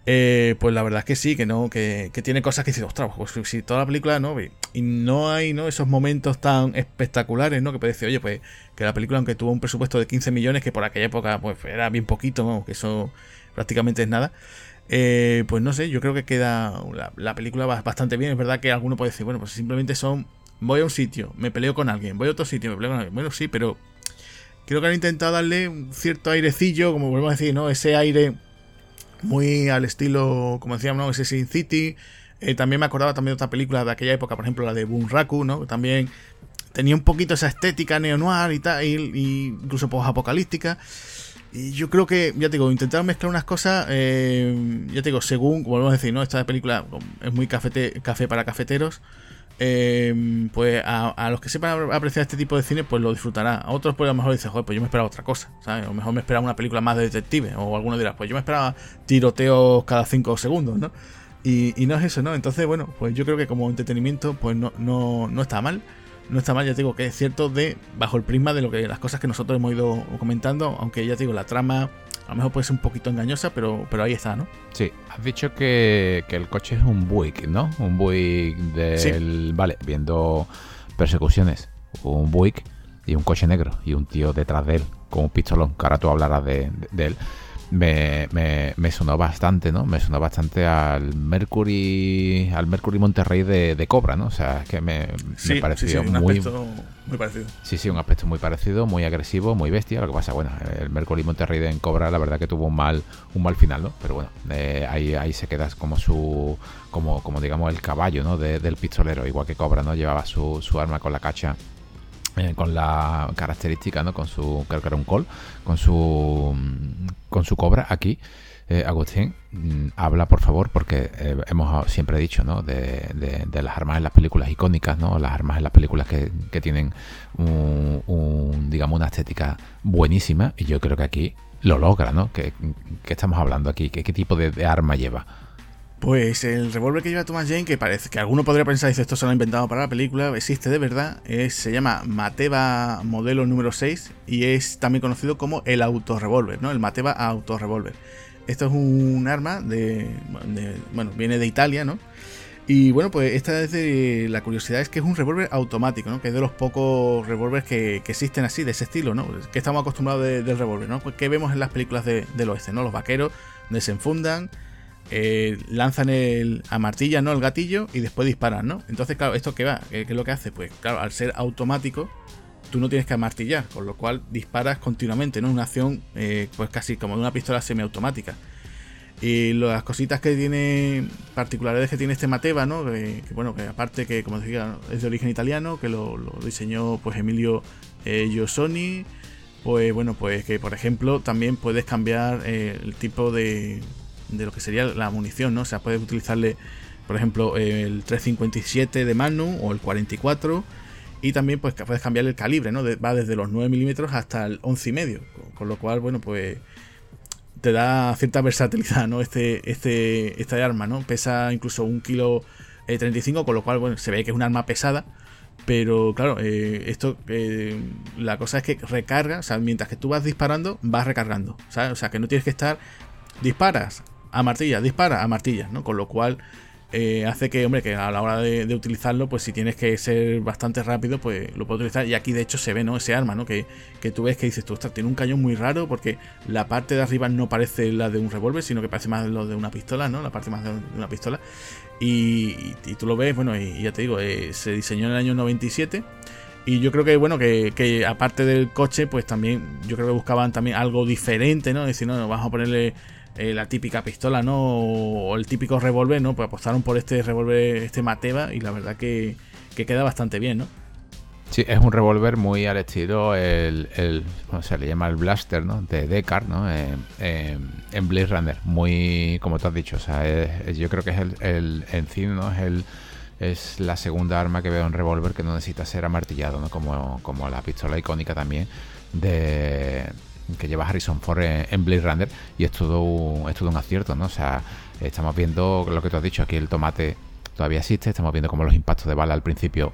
Eh, pues la verdad es que sí, que no, que, tiene cosas que dices, ostras, pues si toda la película no, y no hay ¿no? esos momentos tan espectaculares, ¿no? Que puede decir, oye, pues que la película, aunque tuvo un presupuesto de 15 millones, que por aquella época pues era bien poquito, ¿no? Que eso prácticamente es nada. Eh, pues no sé, yo creo que queda la, película bastante bien. Es verdad que alguno puede decir, bueno, pues simplemente son, voy a un sitio, me peleo con alguien, voy a otro sitio, me peleo con alguien. Bueno, sí, pero creo que han intentado darle un cierto airecillo, como volvemos a decir, ¿no? Ese aire muy al estilo, como decíamos, ¿no? ese Sin City. Eh, también me acordaba también de otra película de aquella época, por ejemplo, la de Bunraku, ¿no? También tenía un poquito esa estética neo-noir y tal, y, incluso post-apocalíptica. Y yo creo que, ya te digo, intentar mezclar unas cosas, eh, ya te digo, según, volvemos a decir, ¿no? Esta película es muy cafete, café para cafeteros. Em, pues a, los que sepan apreciar este tipo de cine, pues lo disfrutará. A otros, pues a lo mejor dicen, joder, pues yo me esperaba otra cosa, ¿sabes? A lo mejor me esperaba una película más de detective, o alguno dirá, pues yo me esperaba tiroteos cada 5 segundos, ¿no? Y, no es eso, ¿no? Entonces, bueno, pues yo creo que como entretenimiento, pues no, no, no está mal. No está mal, ya digo que es cierto de bajo el prisma de lo que las cosas que nosotros hemos ido comentando, aunque ya digo, la trama a lo mejor puede ser un poquito engañosa, pero, pero ahí está, ¿no? Sí, has dicho que, el coche es un Buick, ¿no? Un Buick del... Vale, viendo persecuciones, un Buick y un coche negro y un tío detrás de él con un pistolón, que ahora tú hablarás de él me, me, sonó bastante, ¿no? Me sonó bastante al Mercury, al Mercury Monterrey de, Cobra, ¿no? O sea, es que me, pareció un muy, muy parecido. Sí, sí, un aspecto muy parecido, muy agresivo, muy bestia. Lo que pasa, bueno, el Mercury Monterrey de Cobra, la verdad que tuvo un mal, un mal final, ¿no? Pero bueno, eh, ahí, ahí se queda como su, como, como digamos el caballo, ¿no? del pistolero, igual que Cobra, ¿no? Llevaba su, su arma con la cacha eh, con la característica, ¿no? Con su, creo que era un call, con su, con su cobra aquí. Eh, Agustín, mm, habla por favor, porque eh, hemos siempre dicho, ¿no? De, de, las armas en las películas icónicas, ¿no? Las armas en las películas que, que tienen un, digamos, una estética buenísima. Y yo creo que aquí lo logra, ¿no? ¿Qué, estamos hablando aquí? ¿Qué, qué tipo de arma lleva? Pues el revólver que lleva Thomas Jane, que parece que alguno podría pensar, dice, esto se lo ha inventado para la película, existe de verdad, se llama Mateva modelo número 6 y es también conocido como el autorrevólver, ¿no? El Mateva autorrevólver. Esto es un arma de, bueno, viene de Italia, ¿no? Y bueno, pues esta es de, la curiosidad es que es un revólver automático, ¿no? Que es de los pocos revólveres que, existen así, de ese estilo, ¿no? Que estamos acostumbrados del revólver, ¿no? Pues que vemos en las películas del oeste, ¿no? Los vaqueros desenfundan, eh, lanzan el a martilla, ¿no? El gatillo y después disparan, ¿no? Entonces, claro, ¿esto qué va? ¿Qué, es lo que hace? Pues claro, al ser automático, tú no tienes que amartillar, con lo cual disparas continuamente, ¿no? Una acción, eh, pues casi como de una pistola semiautomática. Y las cositas que tiene, particularidades que tiene este Mateva, ¿no? Que, bueno, que aparte que, como decía, es de origen italiano, que lo, diseñó pues Emilio eh, Giosoni, pues bueno, pues que por ejemplo también puedes cambiar el tipo de, de lo que sería la munición, ¿no? O sea, puedes utilizarle, por ejemplo, el 357 de Magnum o el 44 y también pues puedes cambiar el calibre, ¿no? va desde los 9 milímetros hasta el 11 y medio, con, lo cual, bueno, pues te da cierta versatilidad, ¿no? Este, este, esta arma, ¿no? Pesa incluso un kilo 35, eh, con lo cual, bueno, se ve que es un arma pesada. Pero claro, eh, esto eh, la cosa es que recarga, o sea, mientras que tú vas disparando, vas recargando. O sea, que no tienes que estar disparas, a martilla, dispara a martilla, ¿no? Con lo cual eh, hace que, hombre, que a la hora de, utilizarlo, pues si tienes que ser bastante rápido, pues lo puedes utilizar. Y aquí de hecho se ve, ¿no? Ese arma, ¿no? Que, que tú ves que dices, tú, tiene un cañón muy raro porque la parte de arriba no parece la de un revólver, sino que parece más lo de una pistola, ¿no? La parte más de una pistola. Y, tú lo ves, bueno, y, ya te digo, eh, se diseñó en el año 97. Y yo creo que, bueno, que, que, aparte del coche, pues también, yo creo que buscaban también algo diferente, ¿no? Es decir, no, vamos a ponerle eh, la típica pistola, ¿no? O el típico revólver, ¿no? Pues apostaron por este revólver, este Mateva, y la verdad que, queda bastante bien, ¿no? Sí, es un revólver muy al estilo, el, el se le llama el Blaster, ¿no? De Deckard, ¿no? en Blaze Runner, muy, como tú has dicho, o sea, yo creo que es el, el en fin, ¿no? Es el es la segunda arma que veo en revólver que no necesita ser amartillado, ¿no? Como, como la pistola icónica también de, que lleva Harrison Ford en, Blade Runner y es todo, un, es todo un acierto, ¿no? O sea, estamos viendo lo que tú has dicho, aquí el tomate todavía existe, estamos viendo como los impactos de bala al principio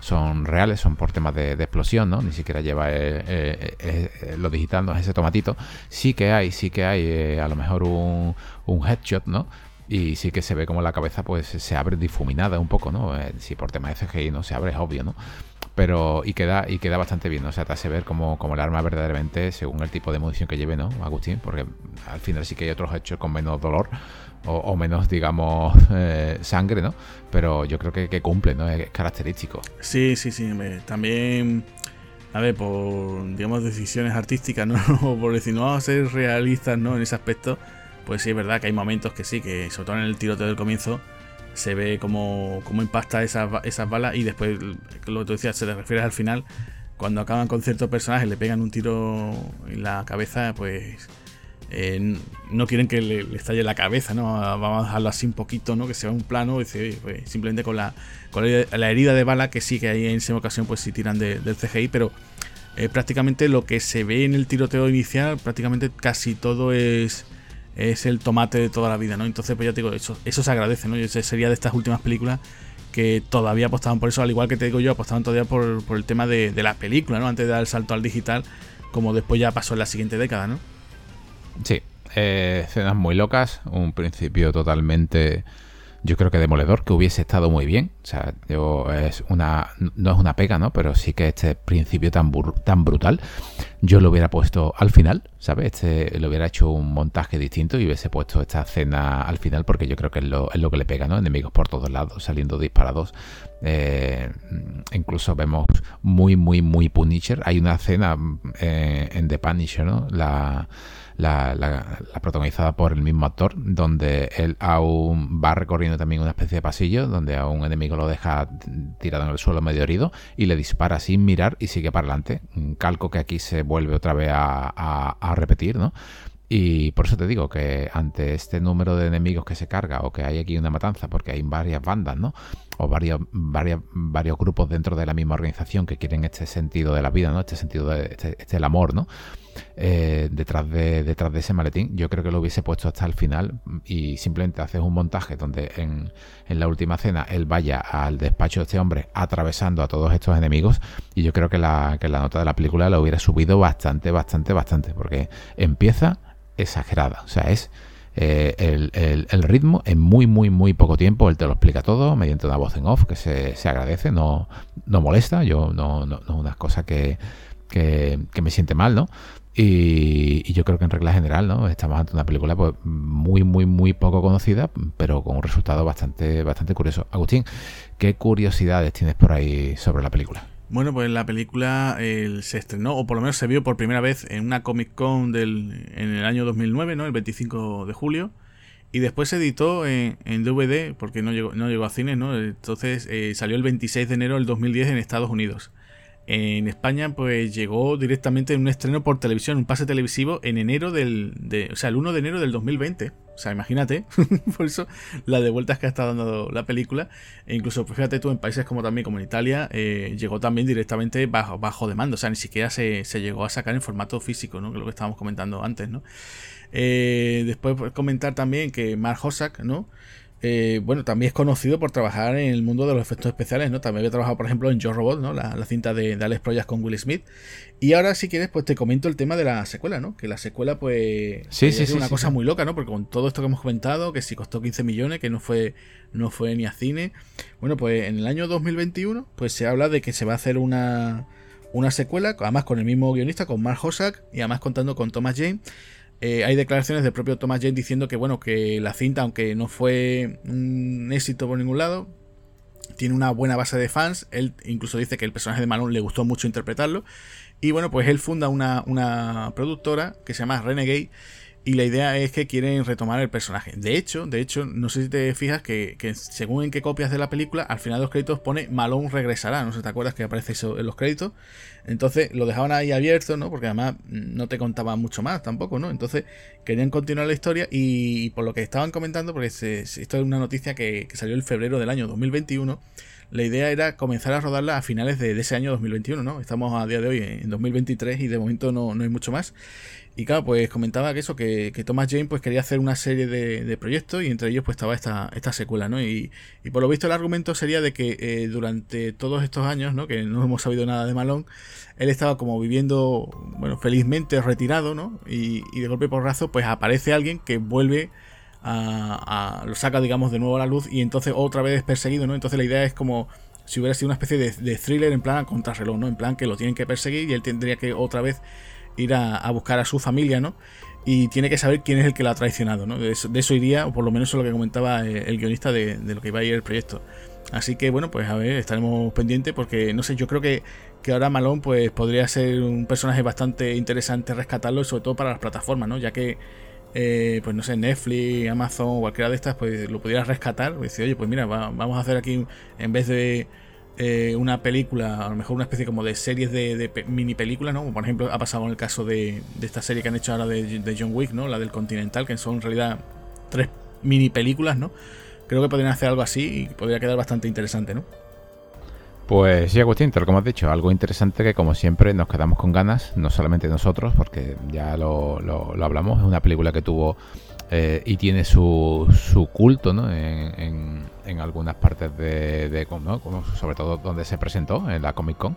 son reales, son por temas de, explosión, ¿no? Ni siquiera lleva eh, eh, eh, lo digital, no es ese tomatito. Sí que hay, sí que hay a lo mejor un, un headshot, ¿no? y sí que se ve como la cabeza pues se abre difuminada un poco, ¿no? si por tema de CGI no se abre es obvio, ¿no? Pero y queda y queda bastante bien, ¿no? O sea, te hace ver como, como el arma verdaderamente según el tipo de munición que lleve, ¿no, Agustín? Porque al final sí que hay otros hechos con menos dolor o, menos, digamos, eh, sangre, ¿no? Pero yo creo que, cumple, ¿no? Es característico. Sí, sí, sí. También, a ver, por, digamos, decisiones artísticas, ¿no? por decir, no vamos a ser realistas, ¿no? En ese aspecto, pues sí es verdad que hay momentos que sí, que sobre todo en el tiroteo del comienzo, se ve cómo, cómo impacta esas, esas balas y después, lo que tú decías, se le refiere al final, cuando acaban con ciertos personajes, le pegan un tiro en la cabeza, pues eh, no quieren que le, estalle la cabeza, ¿no? Vamos a dejarlo así un poquito, ¿no? Que sea un plano, pues, simplemente con la, con la herida de bala, que sí que ahí en esa ocasión pues sí tiran del CGI, pero eh, prácticamente lo que se ve en el tiroteo inicial, prácticamente casi todo es, es el tomate de toda la vida, ¿no? Entonces, pues ya te digo, eso, eso se agradece, ¿no? Y ese sería de estas últimas películas que todavía apostaban por eso, al igual que te digo yo, apostaban todavía por, por el tema de, de la película, ¿no? Antes de dar el salto al digital, como después ya pasó en la siguiente década, ¿no? Sí, eh, escenas muy locas, un principio totalmente, yo creo que demoledor, que hubiese estado muy bien. O sea, yo, es una, no es una pega, ¿no? Pero sí que este principio tan, tan brutal, yo lo hubiera puesto al final, ¿sabes? Este, le hubiera hecho un montaje distinto y hubiese puesto esta escena al final porque yo creo que es lo, que le pega, ¿no? Enemigos por todos lados, saliendo disparados. Eh, incluso vemos muy, muy, muy Punisher. Hay una escena eh, en The Punisher, ¿no? La protagonizada por el mismo actor, donde él aún va recorriendo también una especie de pasillo, donde a un enemigo lo deja tirado en el suelo medio herido y le dispara sin mirar y sigue para adelante. Calco que aquí se vuelve otra vez a, repetir, ¿no? Y por eso te digo que ante este número de enemigos que se carga o que hay aquí una matanza, porque hay varias bandas, ¿no? O varios, varios, varios grupos dentro de la misma organización que quieren este sentido de la vida, ¿no? Este sentido de este, este el amor, ¿no? Eh, detrás, de, detrás de ese maletín. Yo creo que lo hubiese puesto hasta el final y simplemente haces un montaje donde en, la última cena él vaya al despacho de este hombre atravesando a todos estos enemigos y yo creo que la, que la nota de la película lo hubiera subido bastante, bastante, bastante porque empieza exagerada. O sea, es... Eh, el, ritmo en muy, muy, muy poco tiempo. Él te lo explica todo mediante una voz en off que se, agradece, no, no molesta. Yo no, no, no es una cosa que, que, me siente mal, ¿no? Y, yo creo que en regla general, ¿no? Estamos ante una película pues, muy, muy, muy poco conocida, pero con un resultado bastante, bastante curioso. Agustín, ¿qué curiosidades tienes por ahí sobre la película? Bueno, pues la película se estrenó, o por lo menos se vio por primera vez en una Comic Con del, en el año 2009, ¿no? El 25 de julio. Y después se editó en, DVD, porque no llegó, no llegó a cine, ¿no? Entonces eh, salió el 26 de enero del 2010 en Estados Unidos. En España, pues llegó directamente en un estreno por televisión, un pase televisivo en enero del. o sea, el 1 de enero del 2020. O sea, imagínate, por eso la de vueltas que ha estado dando la película. E incluso, pues, fíjate tú, en países como también como en Italia, eh, llegó también directamente bajo, bajo demanda. O sea, ni siquiera se, llegó a sacar en formato físico, ¿no? Que lo que estábamos comentando antes, ¿no? Eh, después pues, comentar también que Mark Hossack, ¿no? Eh, bueno, también es conocido por trabajar en el mundo de los efectos especiales, ¿no? También había trabajado, por ejemplo, en Joe Robot, ¿no? La, cinta de, Alex Proyas con Will Smith. Y ahora, si quieres, pues te comento el tema de la secuela, ¿no? Que la secuela, pues, sí, es una cosa muy loca, ¿no? Porque con todo esto que hemos comentado, que si costó 15 millones, que no fue, no fue ni a cine. Bueno, pues en el año 2021, pues se habla de que se va a hacer una, una secuela, además con el mismo guionista, con Mark Hossack, y además contando con Thomas Jane. Eh, hay declaraciones del propio Thomas Jane diciendo que bueno, que la cinta, aunque no fue un éxito por ningún lado, tiene una buena base de fans. Él incluso dice que el personaje de Malone le gustó mucho interpretarlo. Y bueno, pues él funda una, una productora que se llama Renegade y la idea es que quieren retomar el personaje. De hecho, de hecho, no sé si te fijas que, según en qué copias de la película, al final de los créditos pone Malone regresará. No sé si te acuerdas que aparece eso en los créditos. Entonces lo dejaban ahí abierto, ¿no? Porque además no te contaba mucho más tampoco, ¿no? Entonces querían continuar la historia y, por lo que estaban comentando, porque esto es una noticia que, salió en febrero del año 2021 la idea era comenzar a rodarla a finales de, ese año 2021, ¿no? Estamos a día de hoy en 2023 y de momento no, no hay mucho más. Y claro, pues comentaba que eso, que, Thomas Jane pues quería hacer una serie de, proyectos y entre ellos pues estaba esta, esta secuela, ¿no? Y, por lo visto el argumento sería de que eh, durante todos estos años, ¿no? Que no hemos sabido nada de Malone, él estaba como viviendo, bueno, felizmente retirado, ¿no? Y, de golpe por razo pues aparece alguien que vuelve a, lo saca, digamos, de nuevo a la luz y entonces otra vez es perseguido, ¿no? Entonces la idea es como si hubiera sido una especie de, de thriller en plan a contrarreloj, ¿no? En plan que lo tienen que perseguir y él tendría que otra vez ir a, buscar a su familia, ¿no? Y tiene que saber quién es el que la ha traicionado, ¿no? De eso, iría, o por lo menos es lo que comentaba eh, el, guionista de, lo que iba a ir el proyecto. Así que bueno, pues a ver, estaremos pendientes porque no sé, yo creo que, que ahora Malone pues podría ser un personaje bastante interesante rescatarlo, sobre todo para las plataformas, ¿no? Ya que eh, pues no sé, Netflix, Amazon, cualquiera de estas, pues lo pudieras rescatar. Pues decir, oye, pues mira, vamos a hacer aquí, en vez de eh, una película, a lo mejor una especie como de series de, mini películas, ¿no? Como por ejemplo ha pasado en el caso de, esta serie que han hecho ahora de, John Wick, ¿no? La del Continental, que son en realidad tres mini películas, ¿no? Creo que podrían hacer algo así y podría quedar bastante interesante, ¿no? Pues sí, Agustín, tal como has dicho, algo interesante que como siempre nos quedamos con ganas, no solamente nosotros, porque ya lo, hablamos, es una película que tuvo eh, y tiene su, su culto ¿no? en, en, algunas partes de, ¿no? sobre todo donde se presentó, en la Comic Con.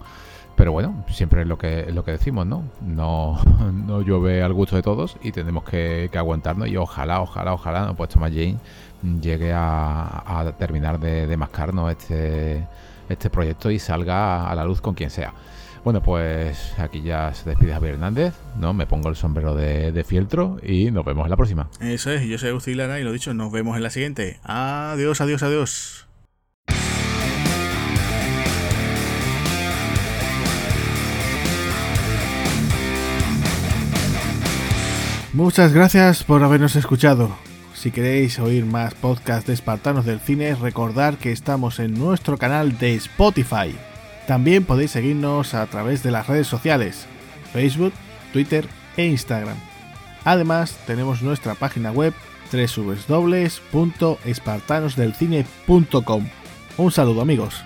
Pero bueno, siempre es lo que, lo que decimos, ¿no? No, no llueve al gusto de todos y tenemos que, aguantarnos y ojalá, ojalá, ojalá, no, pues Thomas Jane llegue a, terminar de, de mascarnos este este proyecto y salga a la luz con quien sea. Bueno, pues aquí ya se despide Javier Hernández, ¿no? Me pongo el sombrero de, fieltro y nos vemos en la próxima. Eso es, yo soy Agustín Lara y lo dicho, nos vemos en la siguiente. Adiós, adiós, adiós. Muchas gracias por habernos escuchado. Si queréis oír más podcasts de Espartanos del Cine, recordad que estamos en nuestro canal de Spotify. También podéis seguirnos a través de las redes sociales, Facebook, Twitter e Instagram. Además, tenemos nuestra página web www.espartanosdelcine.com. Un saludo amigos.